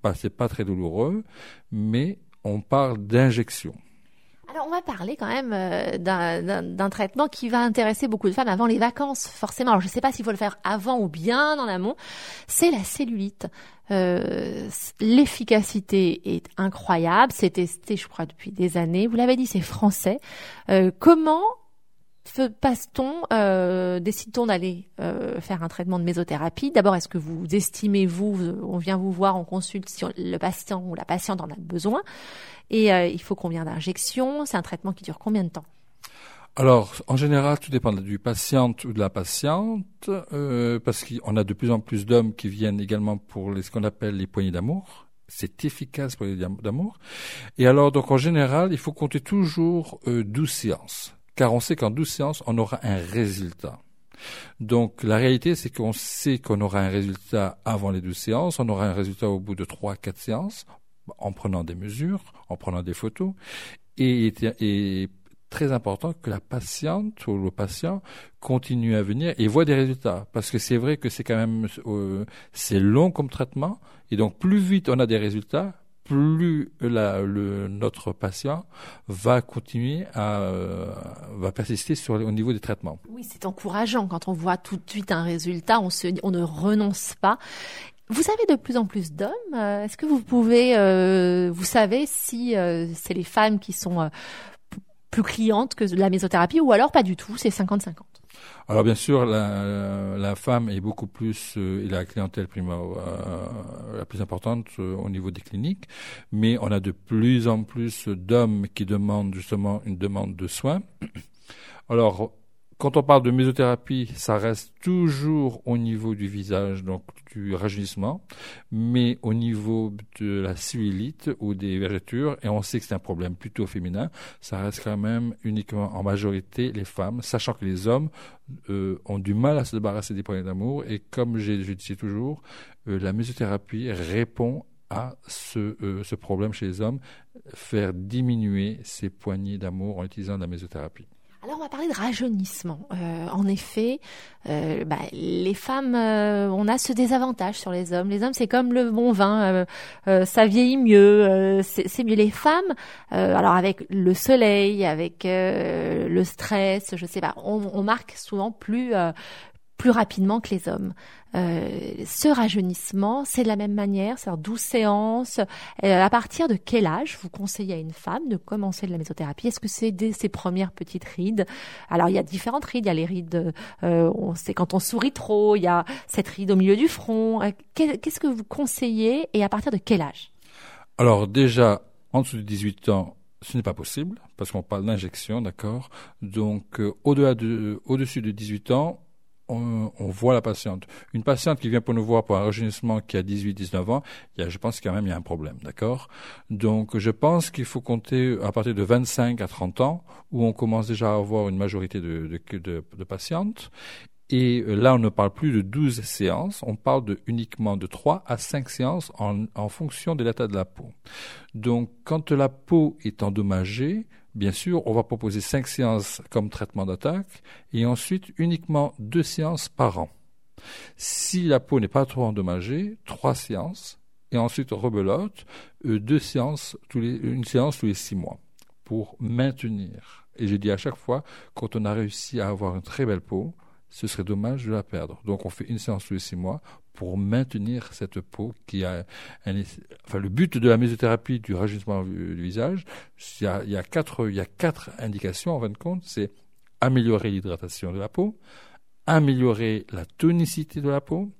pas, pas très douloureux, mais on parle d'injection. Alors on va parler quand même euh, d'un traitement qui va intéresser beaucoup de femmes avant les vacances, forcément. Alors je ne sais pas s'il faut le faire avant ou bien en amont. C'est la cellulite. Euh, L'efficacité est incroyable. C'est testé, je crois, depuis des années. Vous l'avez dit, c'est français. Euh, comment passe-t-on, euh, décide-t-on d'aller euh, faire un traitement de mésothérapie? D'abord, est-ce que vous estimez, vous, on vient vous voir, on consulte si le patient ou la patiente en a besoin, et euh, il faut combien d'injections? C'est un traitement qui dure combien de temps? Alors, en général, tout dépend du patient ou de la patiente, euh, parce qu'on a de plus en plus d'hommes qui viennent également pour ce qu'on appelle les poignées d'amour. C'est efficace pour les d'amour. Et alors, donc, en général, il faut compter toujours euh, 12 séances car on sait qu'en 12 séances, on aura un résultat. Donc la réalité, c'est qu'on sait qu'on aura un résultat avant les 12 séances, on aura un résultat au bout de 3-4 séances, en prenant des mesures, en prenant des photos, et est très important que la patiente ou le patient continue à venir et voit des résultats. Parce que c'est vrai que c'est quand même, euh, c'est long comme traitement, et donc plus vite on a des résultats, plus notre patient va continuer à euh, va persister sur au niveau des traitements. Oui, c'est encourageant quand on voit tout de suite un résultat, on ne renonce pas. Vous avez de plus en plus d'hommes. Euh, est-ce que vous pouvez, euh, vous savez si c'est les femmes qui sont plus clientes que la mésothérapie ou alors pas du tout, c'est 50-50 alors bien sûr, la, femme est beaucoup plus euh, la clientèle euh, la plus importante euh, au niveau des cliniques, mais on a de plus en plus d'hommes qui demandent justement une demande de soins. Quand on parle de mésothérapie, ça reste toujours au niveau du visage, donc du rajeunissement, mais au niveau de la cellulite ou des vergetures, et on sait que c'est un problème plutôt féminin, ça reste quand même uniquement en majorité les femmes, sachant que les hommes euh, ont du mal à se débarrasser des poignées d'amour, et comme je, disais toujours, euh, la mésothérapie répond à ce, euh, ce problème chez les hommes, faire diminuer ces poignées d'amour en utilisant la mésothérapie. Alors on va parler de rajeunissement. Euh, en effet, euh, bah, les femmes, euh, on a ce désavantage sur les hommes. Les hommes, c'est comme le bon vin, ça vieillit mieux, c'est mieux. Les femmes, alors avec le soleil, avec le stress, je sais pas, on, on marque souvent plus plus rapidement que les hommes. Euh, ce rajeunissement, c'est de la même manière, c'est 12 séances. Euh, à partir de quel âge vous conseillez à une femme de commencer de la mésothérapie? Est-ce que c'est dès ses premières petites rides? Alors il y a différentes rides. Il y a les rides, euh, c'est quand on sourit trop. Il y a cette ride au milieu du front. Euh, qu'est-ce que vous conseillez et à partir de quel âge? Alors déjà, en dessous de 18 ans, ce n'est pas possible parce qu'on parle d'injection, d'accord? Donc de, au-dessus de 18 ans, on, voit la patiente. Une patiente qui vient pour nous voir pour un rajeunissement qui a 18-19 ans, il y a, je pense quand même il y a un problème, d'accord? Donc je pense qu'il faut compter à partir de 25 à 30 ans où on commence déjà à avoir une majorité de, de, de, patientes. Et là, on ne parle plus de 12 séances, on parle de uniquement de 3 à 5 séances en, en fonction de l'état de la peau. Donc, quand la peau est endommagée, Bien sûr, on va proposer cinq séances comme traitement d'attaque et ensuite uniquement deux séances par an. Si la peau n'est pas trop endommagée, trois séances et ensuite rebelote, euh, deux séances une séance tous les six mois pour maintenir. Et j'ai dit à chaque fois, quand on a réussi à avoir une très belle peau, ce serait dommage de la perdre. Donc on fait une séance tous les six mois pour maintenir cette peau qui a enfin le but de la mésothérapie du rajeunissement du visage, il y a quatre il y a quatre indications en fin de compte, c'est améliorer l'hydratation de la peau, améliorer la tonicité de la peau,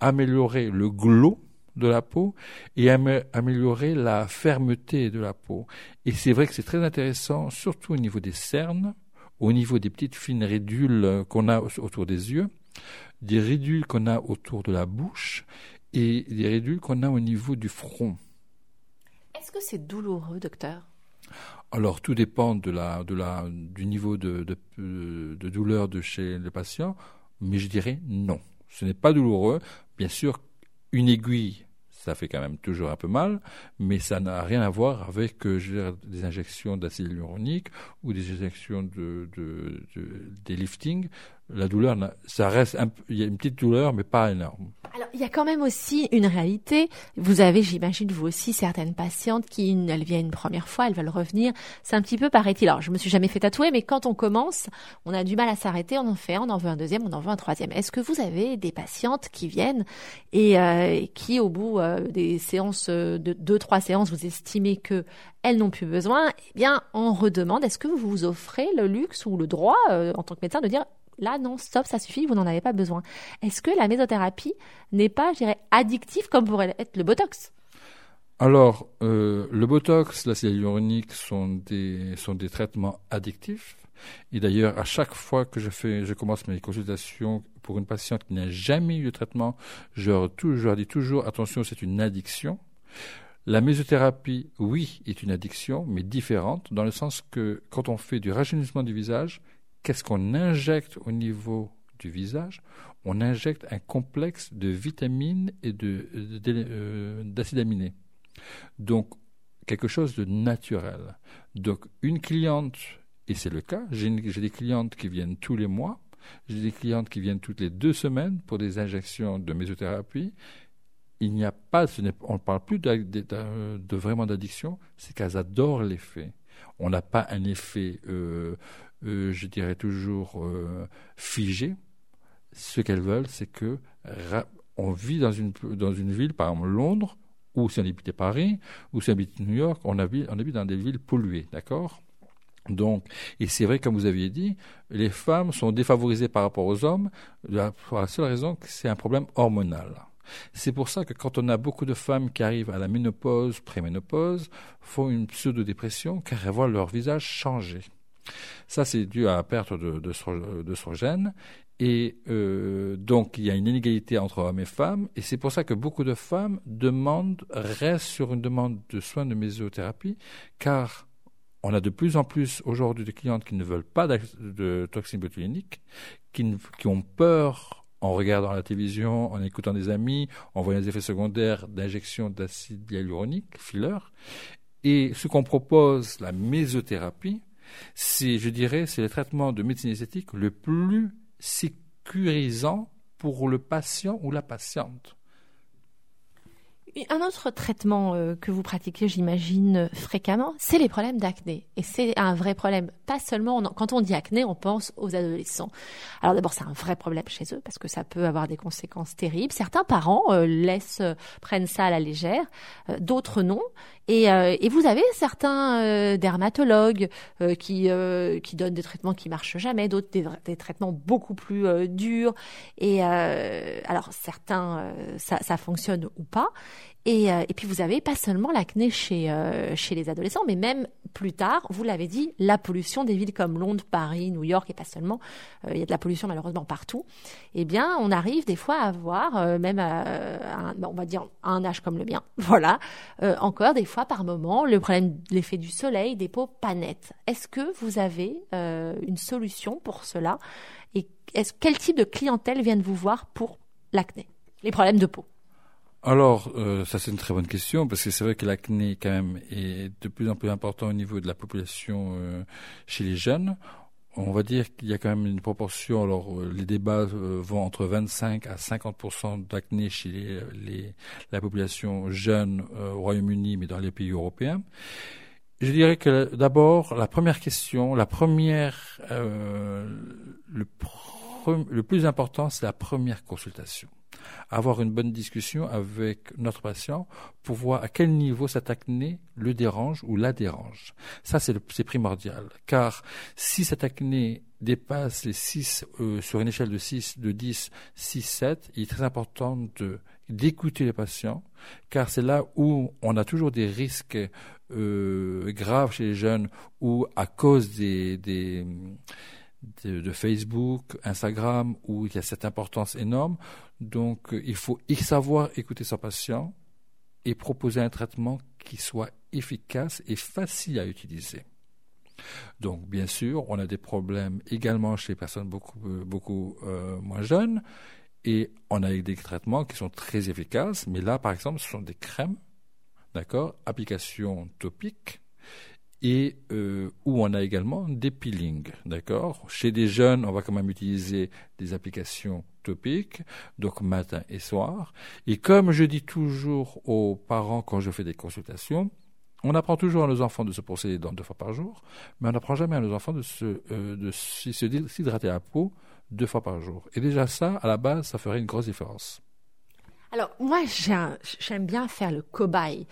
améliorer le glow de la peau et améliorer la fermeté de la peau. Et c'est vrai que c'est très intéressant, surtout au niveau des cernes, au niveau des petites fines ridules qu'on a autour des yeux, des ridules qu'on a autour de la bouche et des ridules qu'on a au niveau du front. Est-ce que c'est douloureux, docteur? Alors, tout dépend de la, de la, du niveau de, de, de douleur de chez le patient, mais je dirais non. Ce n'est pas douloureux. Bien sûr, une aiguille ça fait quand même toujours un peu mal, mais ça n'a rien à voir avec euh, des injections d'acide hyaluronique ou des injections de, de, de, des liftings la douleur, ça reste, il y a une petite douleur, mais pas énorme. Alors, il y a quand même aussi une réalité. Vous avez, j'imagine, vous aussi, certaines patientes qui, elles viennent une première fois, elles veulent revenir. C'est un petit peu paraît-il. Alors, je me suis jamais fait tatouer, mais quand on commence, on a du mal à s'arrêter. On en fait un, on en veut un deuxième, on en veut un troisième. Est-ce que vous avez des patientes qui viennent et euh, qui, au bout euh, des séances, euh, de deux, trois séances, vous estimez que elles n'ont plus besoin Eh bien, on redemande. Est-ce que vous vous offrez le luxe ou le droit, en tant que médecin, de dire Là, non, stop, ça suffit, vous n'en avez pas besoin. Est-ce que la mésothérapie n'est pas, je dirais, addictive comme pourrait être le Botox? Alors, euh, le Botox, la cellule hyaluronique sont des, sont des traitements addictifs. Et d'ailleurs, à chaque fois que je fais, je commence mes consultations pour une patiente qui n'a jamais eu de traitement, je leur dis toujours, attention, c'est une addiction. La mésothérapie, oui, est une addiction, mais différente, dans le sens que quand on fait du rajeunissement du visage, qu'est-ce qu'on injecte au niveau du visage? On injecte un complexe de vitamines et euh, d'acides aminés. Donc, quelque chose de naturel. Donc, une cliente, et c'est le cas, j'ai, des clientes qui viennent tous les mois, j'ai des clientes qui viennent toutes les deux semaines pour des injections de mésothérapie. Il n'y a pas, on ne parle plus de vraiment d'addiction, c'est qu'elles adorent l'effet. On n'a pas un effet euh, euh, je dirais toujours, euh, figées. Ce qu'elles veulent, c'est que on vit dans une, ville, par exemple Londres, ou si on habite Paris, ou si on habite New York, on habite, on habite dans des villes polluées, d'accord? Donc, et c'est vrai, comme vous aviez dit, les femmes sont défavorisées par rapport aux hommes pour la seule raison que c'est un problème hormonal. C'est pour ça que quand on a beaucoup de femmes qui arrivent à la ménopause, préménopause, font une pseudo-dépression car elles voient leur visage changer. Ça, c'est dû à la perte d'œstrogène. Et euh, donc, il y a une inégalité entre hommes et femmes. Et c'est pour ça que beaucoup de femmes demandent, restent sur une demande de soins de mésothérapie, car on a de plus en plus aujourd'hui de clientes qui ne veulent pas de toxines botuliniques, qui, qui ont peur en regardant la télévision, en écoutant des amis, en voyant des effets secondaires d'injection d'acide hyaluronique, filler. Et ce qu'on propose, la mésothérapie, c'est, je dirais, c'est le traitement de médecine esthétique le plus sécurisant pour le patient ou la patiente. Un autre traitement euh, que vous pratiquez, j'imagine, fréquemment, c'est les problèmes d'acné. Et c'est un vrai problème. Pas seulement, quand on dit acné, on pense aux adolescents. Alors d'abord, c'est un vrai problème chez eux parce que ça peut avoir des conséquences terribles. Certains parents euh, laissent, euh, prennent ça à la légère, d'autres non. Et, et, vous avez certains dermatologues qui, qui donnent des traitements qui marchent jamais, d'autres des, des, traitements beaucoup plus durs. Et alors certains, ça, ça fonctionne ou pas. Et, euh, et, puis vous avez pas seulement l'acné chez euh, chez les adolescents, mais même plus tard, vous l'avez dit, la pollution des villes comme Londres, Paris, New York et pas seulement, euh, il y a de la pollution malheureusement partout. Eh bien, on arrive des fois à voir, même à, on va dire un âge comme le mien, voilà, encore des fois par moment le problème, l'effet du soleil, des peaux pas nettes. Est-ce que vous avez une solution pour cela? Et est-ce quel type de clientèle viennent vous voir pour l'acné, les problèmes de peau alors, euh, ça c'est une très bonne question parce que c'est vrai que l'acné quand même est de plus en plus important au niveau de la population euh, chez les jeunes. On va dire qu'il y a quand même une proportion. Alors, euh, les débats vont entre 25 à 50% d'acné chez les, la population jeune au Royaume-Uni, mais dans les pays européens. Je dirais que d'abord, la première question, la première, le plus important, c'est la première consultation avoir une bonne discussion avec notre patient pour voir à quel niveau cette acné le dérange ou la dérange. Ça, c'est primordial. Car si cette acné dépasse les 6, euh, sur une échelle de 6, de 10, 6, 7, il est très important d'écouter les patients, car c'est là où on a toujours des risques euh, graves chez les jeunes ou à cause de, Facebook, Instagram, où il y a cette importance énorme. Donc, euh, il faut savoir écouter son patient et proposer un traitement qui soit efficace et facile à utiliser. Donc, bien sûr, on a des problèmes également chez les personnes beaucoup, euh, euh, moins jeunes, et on a des traitements qui sont très efficaces, mais là, par exemple, ce sont des crèmes, d'accord, application topique, et où on a également des peelings, d'accord Chez des jeunes, on va quand même utiliser des applications topiques, donc matin et soir. Et comme je dis toujours aux parents quand je fais des consultations, on apprend toujours à nos enfants de se les dents deux fois par jour, mais on n'apprend jamais à nos enfants de se euh, s'hydrater la peau deux fois par jour. Et déjà ça, à la base, ça ferait une grosse différence. Alors moi j'aime bien faire le cobaye.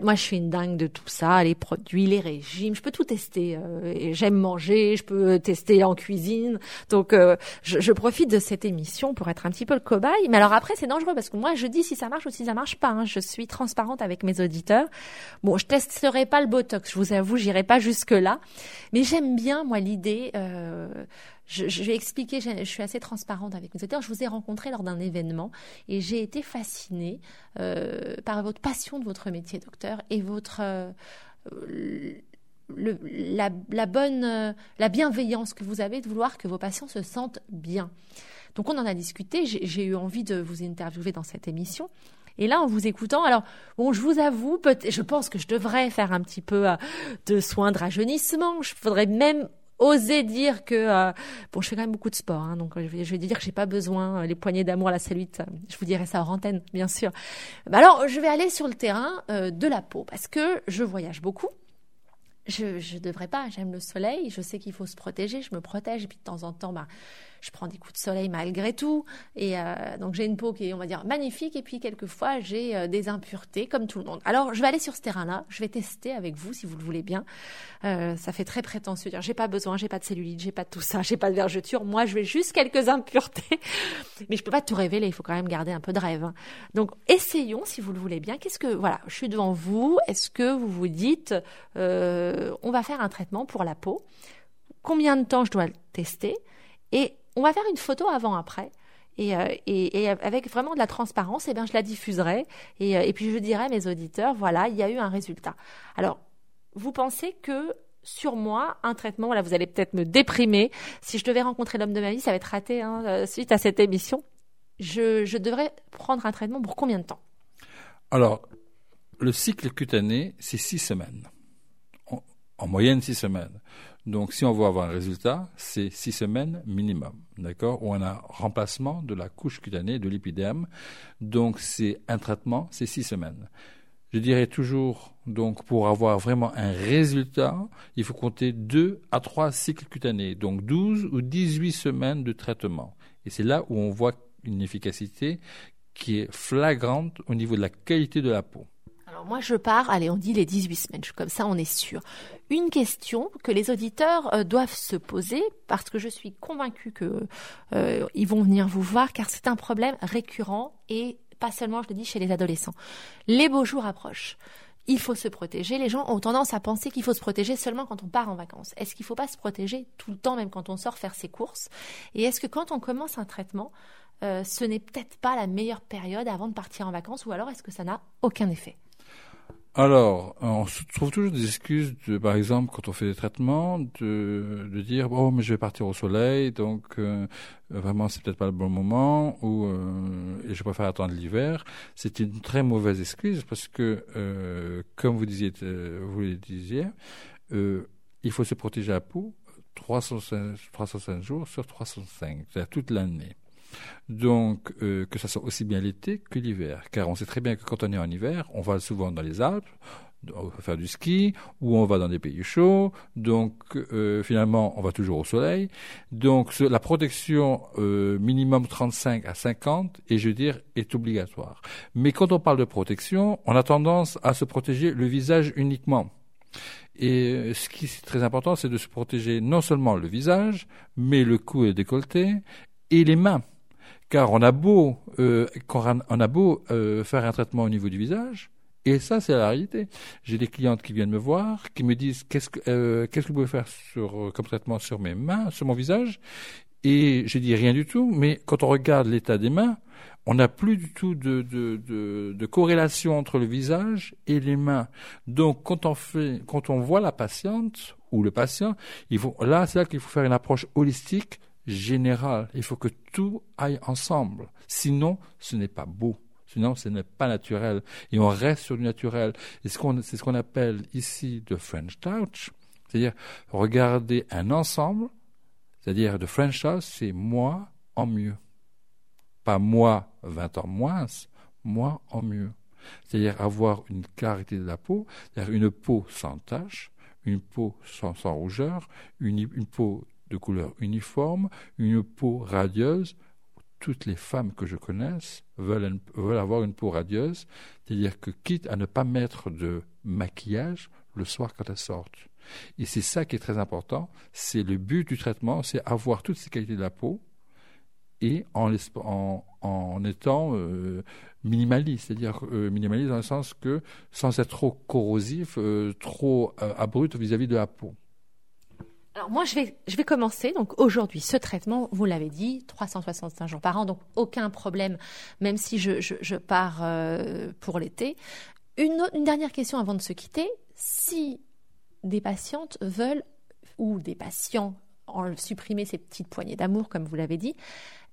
Moi je suis une dingue de tout ça, les produits, les régimes, je peux tout tester. Euh, j'aime manger, je peux tester en cuisine. Donc euh, je, profite de cette émission pour être un petit peu le cobaye. Mais alors après c'est dangereux parce que moi je dis si ça marche ou si ça marche pas. Hein. Je suis transparente avec mes auditeurs. Bon je testerai pas le botox, je vous avoue, j'irai pas jusque là. Mais j'aime bien moi l'idée. Euh, je, je, vais expliquer, je, suis assez transparente avec mes auditeurs. Je vous ai rencontré lors d'un événement et j'ai été fascinée euh, par votre passion de votre métier, docteur, et votre euh, le, la, la, bonne, euh, la bienveillance que vous avez de vouloir que vos patients se sentent bien. Donc on en a discuté. J'ai eu envie de vous interviewer dans cette émission. Et là, en vous écoutant, alors bon, je vous avoue, je pense que je devrais faire un petit peu euh, de soins de rajeunissement. Je faudrait même oser dire que euh, bon je fais quand même beaucoup de sport hein, donc je vais, je vais dire que j'ai pas besoin euh, les poignées d'amour la cellulite je vous dirai ça en antenne bien sûr. Bah alors je vais aller sur le terrain euh, de la peau parce que je voyage beaucoup. Je je devrais pas j'aime le soleil je sais qu'il faut se protéger je me protège et puis de temps en temps bah je prends des coups de soleil malgré tout. Et euh, donc j'ai une peau qui est, on va dire, magnifique. Et puis quelquefois, j'ai euh, des impuretés comme tout le monde. Alors je vais aller sur ce terrain-là. Je vais tester avec vous si vous le voulez bien. Euh, ça fait très prétentieux. Dire, j'ai pas besoin, j'ai pas de cellulite, j'ai pas de tout ça, j'ai pas de vergeture. Moi, je vais juste quelques impuretés. Mais je peux pas tout révéler. Il faut quand même garder un peu de rêve. Hein. Donc essayons si vous le voulez bien. Qu'est-ce que, voilà, je suis devant vous. Est-ce que vous vous dites, on va faire un traitement pour la peau? Combien de temps je dois le tester? Et on va faire une photo avant-après. Et, euh, et, et, avec vraiment de la transparence, eh bien, je la diffuserai. Et, euh, et puis, je dirai à mes auditeurs, voilà, il y a eu un résultat. Alors, vous pensez que sur moi, un traitement, voilà, vous allez peut-être me déprimer. Si je devais rencontrer l'homme de ma vie, ça va être raté hein, euh, suite à cette émission. Je, je devrais prendre un traitement pour combien de temps? Alors, le cycle cutané, c'est six semaines. En moyenne, six semaines. Donc, si on veut avoir un résultat, c'est six semaines minimum, d'accord? Ou on a remplacement de la couche cutanée de l'épiderme. Donc, c'est un traitement, c'est six semaines. Je dirais toujours, donc, pour avoir vraiment un résultat, il faut compter deux à trois cycles cutanés, donc 12 ou 18 semaines de traitement. Et c'est là où on voit une efficacité qui est flagrante au niveau de la qualité de la peau. Alors moi je pars, allez on dit les 18 semaines, comme ça on est sûr. Une question que les auditeurs euh, doivent se poser parce que je suis convaincue qu'ils euh, vont venir vous voir car c'est un problème récurrent et pas seulement, je le dis, chez les adolescents. Les beaux jours approchent. Il faut se protéger. Les gens ont tendance à penser qu'il faut se protéger seulement quand on part en vacances. Est-ce qu'il ne faut pas se protéger tout le temps, même quand on sort faire ses courses? Et est-ce que quand on commence un traitement, euh, ce n'est peut-être pas la meilleure période avant de partir en vacances ou alors est-ce que ça n'a aucun effet? Alors, on se trouve toujours des excuses, de, par exemple, quand on fait des traitements, de, de dire oh mais je vais partir au soleil, donc euh, vraiment c'est peut-être pas le bon moment, ou euh, et je préfère attendre l'hiver. C'est une très mauvaise excuse parce que, euh, comme vous disiez, vous le disiez, il faut se protéger la peau 305, 305 jours sur 305, c'est-à-dire toute l'année. Donc, euh, que ça soit aussi bien l'été que l'hiver. Car on sait très bien que quand on est en hiver, on va souvent dans les Alpes, faire du ski, ou on va dans des pays chauds. Donc, euh, finalement, on va toujours au soleil. Donc, la protection euh, minimum 35 à 50, et je veux dire, est obligatoire. Mais quand on parle de protection, on a tendance à se protéger le visage uniquement. Et ce qui est très important, c'est de se protéger non seulement le visage, mais le cou et décolleté, et les mains. Car on a beau, euh, euh, faire un traitement au niveau du visage, et ça, c'est la réalité. J'ai des clientes qui viennent me voir, qui me disent qu'est-ce que euh, vous pouvez faire sur comme traitement sur mes mains, sur mon visage, et je dis rien du tout. Mais quand on regarde l'état des mains, on n'a plus du tout de, corrélation entre le visage et les mains. Donc, quand on voit la patiente ou le patient, là, c'est là qu'il faut faire une approche holistique général. Il faut que tout aille ensemble. Sinon, ce n'est pas beau. Sinon, ce n'est pas naturel. Et on reste sur du naturel. Et c'est ce qu'on appelle ici de French Touch. C'est-à-dire regarder un ensemble. C'est-à-dire de French Touch, c'est moi en mieux. Pas moi 20 ans moins, moi en mieux. C'est-à-dire avoir une clarité de la peau, c'est-à-dire une peau sans taches, une peau sans, rougeur, une peau de couleur uniforme, une peau radieuse. Toutes les femmes que je connaisse veulent, avoir une peau radieuse, c'est-à-dire que quitte à ne pas mettre de maquillage le soir quand elles sortent. Et c'est ça qui est très important, c'est le but du traitement, c'est avoir toutes ces qualités de la peau et en étant euh, minimaliste, c'est-à-dire euh, minimaliste dans le sens que sans être trop corrosif, euh, trop abrupt vis-à-vis de la peau. Alors moi, je vais, je vais commencer. Donc aujourd'hui, ce traitement, vous l'avez dit, 365 jours par an, donc aucun problème, même si je, je, pars euh, pour l'été. Une, une dernière question avant de se quitter. Si des patientes veulent, ou des patients, en supprimer ces petites poignées d'amour, comme vous l'avez dit,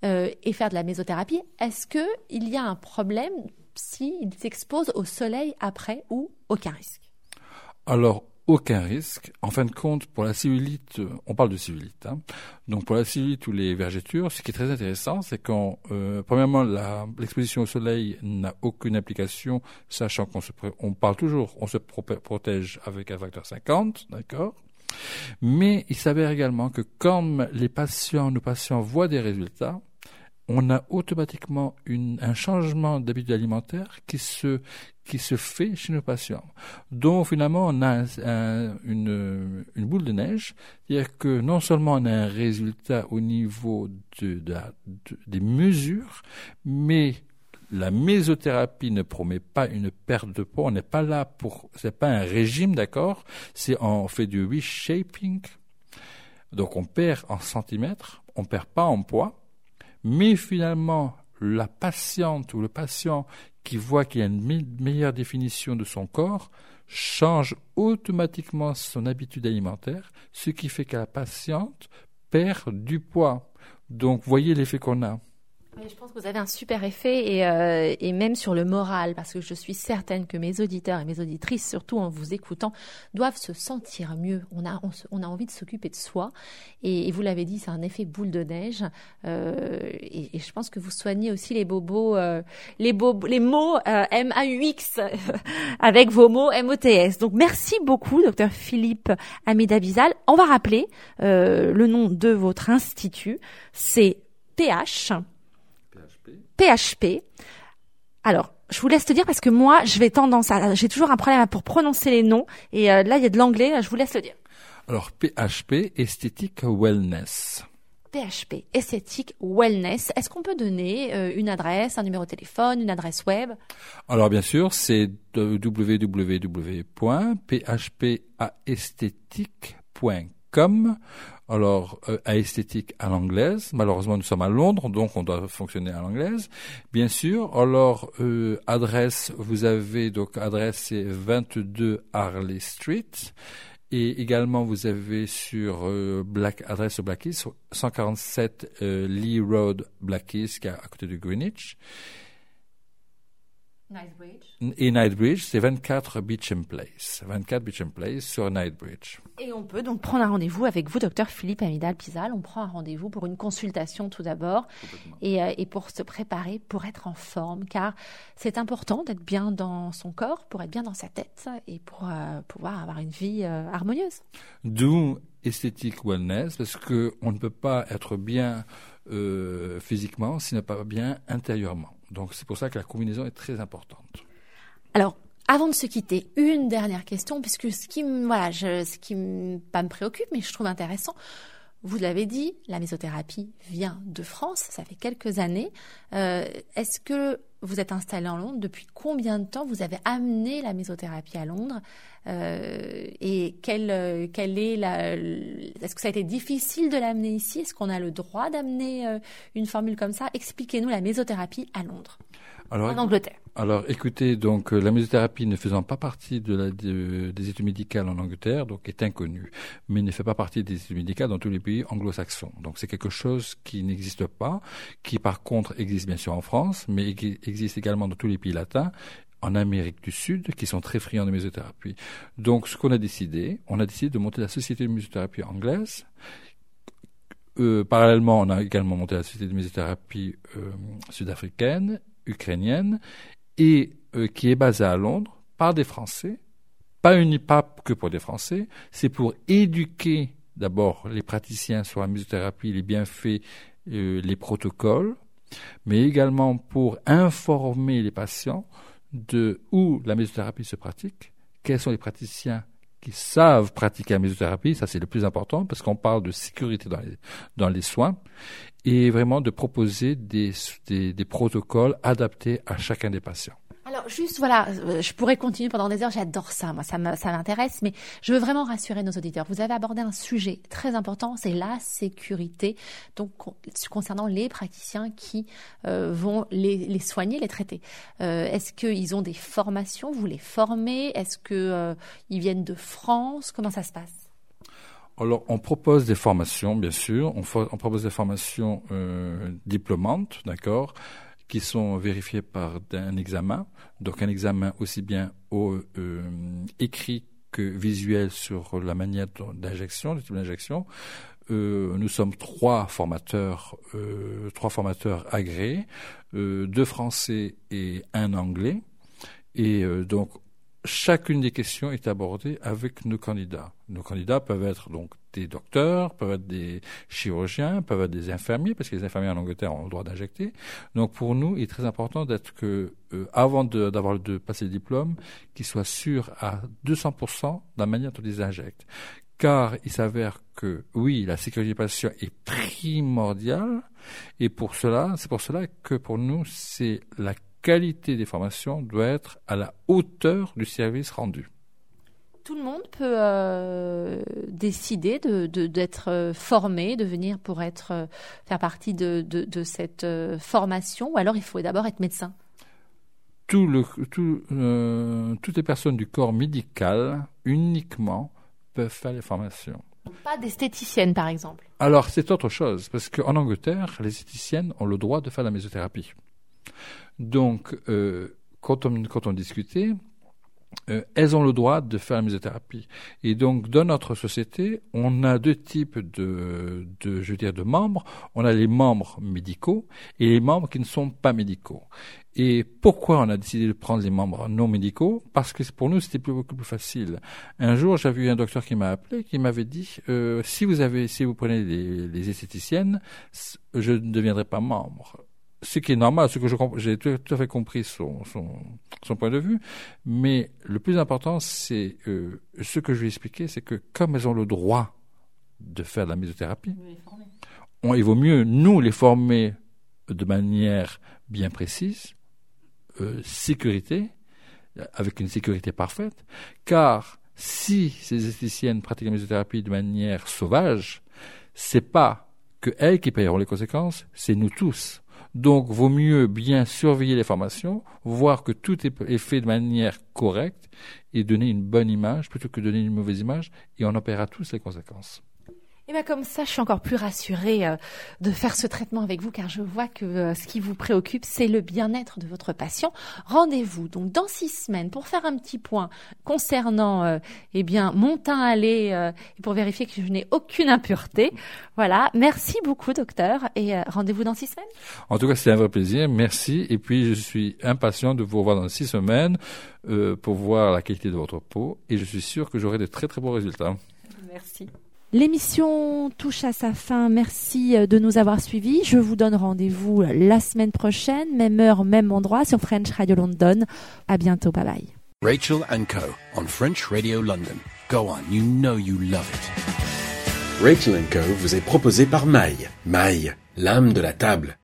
euh, et faire de la mésothérapie, est-ce qu'il y a un problème s'ils s'exposent au soleil après ou aucun risque? Alors, aucun risque. En fin de compte, pour la cellulite, on parle de cellulite. Hein. Donc pour la cellulite ou les vergetures, ce qui est très intéressant, c'est quand, euh, premièrement, l'exposition au soleil n'a aucune application, sachant qu'on se, on parle toujours, on se protège avec un facteur 50, d'accord mais il s'avère également que comme les patients, nos patients voient des résultats, on a automatiquement un changement d'habitude alimentaire qui se, qui se fait chez nos patients. Donc finalement, on a une, boule de neige, c'est-à-dire que non seulement on a un résultat au niveau de, de, des mesures, mais la mésothérapie ne promet pas une perte de poids. On n'est pas là pour, c'est pas un régime, d'accord? C'est on fait du reshaping. Donc on perd en centimètres, on perd pas en poids, mais finalement, la patiente ou le patient qui voit qu'il y a une meilleure définition de son corps change automatiquement son habitude alimentaire, ce qui fait que la patiente perd du poids. Donc, voyez l'effet qu'on a. je pense que vous avez un super effet et, euh, et, même sur le moral, parce que je suis certaine que mes auditeurs et mes auditrices, surtout en vous écoutant, doivent se sentir mieux. On a, on, a envie de s'occuper de soi et, vous l'avez dit, c'est un effet boule de neige. Euh, et, je pense que vous soignez aussi les bobos, euh, les, bobos, les mots euh, M-A-U-X avec vos mots M-O-T-S. Donc merci beaucoup, docteur Philippe Amida Bizal. On va rappeler le nom de votre institut. C'est PH PHP. Alors, je vous laisse te dire parce que moi, je vais tendance à, j'ai toujours un problème pour prononcer les noms et euh, là, il y a de l'anglais. Je vous laisse le dire. Alors, PHP, esthétique wellness. PHP, esthétique wellness. Est-ce qu'on peut donner euh, une adresse, un numéro de téléphone, une adresse web? Alors bien sûr, c'est www.phpaesthétique.com alors euh, à esthétique à l'anglaise. Malheureusement, nous sommes à Londres, donc on doit fonctionner à l'anglaise. Bien sûr. Alors euh, adresse, vous avez donc adresse c'est 22 Harley Street. Et également, vous avez sur euh, Black, adresse Blackheath, 147 Lee Road, Blackheath, qui est à côté de Greenwich. Et Knightsbridge, c'est 24 Beecham Place. 24 Beecham Place sur Knightsbridge. Et on peut donc prendre un rendez-vous avec vous, docteur Philippe Amidal Pizal. On prend un rendez-vous pour une consultation tout d'abord et, euh, et, pour se préparer, pour être en forme, car c'est important d'être bien dans son corps, pour être bien dans sa tête et pour euh, pouvoir avoir une vie euh, harmonieuse. D'où esthétique wellness, parce qu'on ne peut pas être bien physiquement s'il n'est pas bien intérieurement. Donc c'est pour ça que la combinaison est très importante. Alors, avant de se quitter, une dernière question, puisque ce qui, voilà, ce qui pas me préoccupe, mais je trouve intéressant, vous l'avez dit, la mésothérapie vient de France, ça fait quelques années. Euh, est-ce que vous êtes installé en Londres? Depuis combien de temps vous avez amené la mésothérapie à Londres? Euh, Et quelle, quelle est la Est-ce que ça a été difficile de l'amener ici? Est-ce qu'on a le droit d'amener euh, une formule comme ça? Expliquez-nous la mésothérapie à Londres, en Angleterre. Alors, écoutez, donc euh, la mésothérapie ne faisant pas partie de la, des études médicales en Angleterre, donc est inconnue, mais ne fait pas partie des études médicales dans tous les pays anglo-saxons. Donc, c'est quelque chose qui n'existe pas, qui par contre existe bien sûr en France, mais qui existe également dans tous les pays latins en Amérique du Sud qui sont très friands de mésothérapie. Donc, ce qu'on a décidé, on a décidé de monter la société de mésothérapie anglaise. Euh, parallèlement, on a également monté la société de mésothérapie euh, sud-africaine, ukrainienne, et euh, qui est basé à Londres par des Français, pas, une, pas que pour des Français, c'est pour éduquer d'abord les praticiens sur la musicothérapie, les bienfaits, euh, les protocoles, mais également pour informer les patients de où la mésothérapie se pratique, quels sont les praticiens qui savent pratiquer la mésothérapie, ça c'est le plus important parce qu'on parle de sécurité dans les, soins, et vraiment de proposer des, des protocoles adaptés à chacun des patients. Alors juste voilà, euh, je pourrais continuer pendant des heures, j'adore ça, moi ça m'intéresse, mais je veux vraiment rassurer nos auditeurs. Vous avez abordé un sujet très important, c'est la sécurité, donc concernant les praticiens qui euh, vont les, soigner, les traiter. Euh, Est-ce qu'ils ont des formations, vous les formez? Est-ce qu'ils viennent de France? Comment ça se passe? Alors, on propose des formations, bien sûr. On, on propose des formations diplômantes, d'accord? Qui sont vérifiés par un examen, donc un examen aussi bien euh, écrit que visuel sur la manière d'injection, le type d'injection. Euh, nous sommes trois formateurs, euh, trois formateurs agréés, deux français et un anglais. Et donc chacune des questions est abordée avec nos candidats. Nos candidats peuvent être donc des docteurs, peuvent être des chirurgiens, peuvent être des infirmiers, parce que les infirmiers en Angleterre ont le droit d'injecter. Donc pour nous, il est très important d'être que, euh, avant d'avoir de, passer le diplôme, qu'ils soient sûrs à 200% de la manière dont ils injectent. Car il s'avère que, oui, la sécurité des patients est primordiale, et pour cela, c'est pour cela que pour nous, c'est la qualité des formations doit être à la hauteur du service rendu. Tout le monde peut euh, décider d'être de, euh, formé, de venir pour être euh, faire partie de, de cette formation, ou alors il faut d'abord être médecin. Tout le, tout, toutes les personnes du corps médical uniquement peuvent faire les formations. Pas d'esthéticienne, par exemple. Alors, c'est autre chose, parce qu'en Angleterre, les esthéticiennes ont le droit de faire la mésothérapie. Donc, euh, quand, on, discutait, euh, elles ont le droit de faire la mésothérapie. Et donc, dans notre société, on a deux types de, je veux de membres. On a les membres médicaux et les membres qui ne sont pas médicaux. Et pourquoi on a décidé de prendre les membres non médicaux? Parce que pour nous, c'était beaucoup plus facile. Un jour, j'avais eu un docteur qui m'a appelé, qui m'avait dit euh, si vous avez, si vous prenez les, les esthéticiennes, je ne deviendrai pas membre ce qui est normal, ce que j'ai tout, à fait compris son, son, son, point de vue, mais le plus important, c'est euh, ce que je lui ai expliqué, c'est que comme elles ont le droit de faire de la mésothérapie, on, il vaut mieux nous les former de manière bien précise, euh, sécurité, avec une sécurité parfaite, car si ces esthéticiennes pratiquent la mésothérapie de manière sauvage, c'est pas que elles qui payeront les conséquences, c'est nous tous. Donc, vaut mieux bien surveiller les formations, voir que tout est, fait de manière correcte et donner une bonne image plutôt que donner une mauvaise image et on en tous les conséquences. Et bien comme ça, je suis encore plus rassurée euh, de faire ce traitement avec vous car je vois que euh, ce qui vous préoccupe, c'est le bien-être de votre patient. Rendez-vous donc dans six semaines pour faire un petit point concernant euh, eh bien mon teint allé et pour vérifier que je n'ai aucune impureté. Voilà. Merci beaucoup, docteur, et rendez-vous dans six semaines. En tout cas, c'est un vrai plaisir. Merci. Et puis, je suis impatient de vous revoir dans six semaines pour voir la qualité de votre peau et je suis sûr que j'aurai de très très bons résultats. Merci. L'émission touche à sa fin. Merci euh, de nous avoir suivis. Je vous donne rendez-vous euh, la semaine prochaine, même heure, même endroit sur French Radio London. À bientôt. Bye bye. Rachel and Co. on French Radio London. Go on, you know you love it. Rachel Co. vous est proposé par Maille. Maille, l'âme de la table.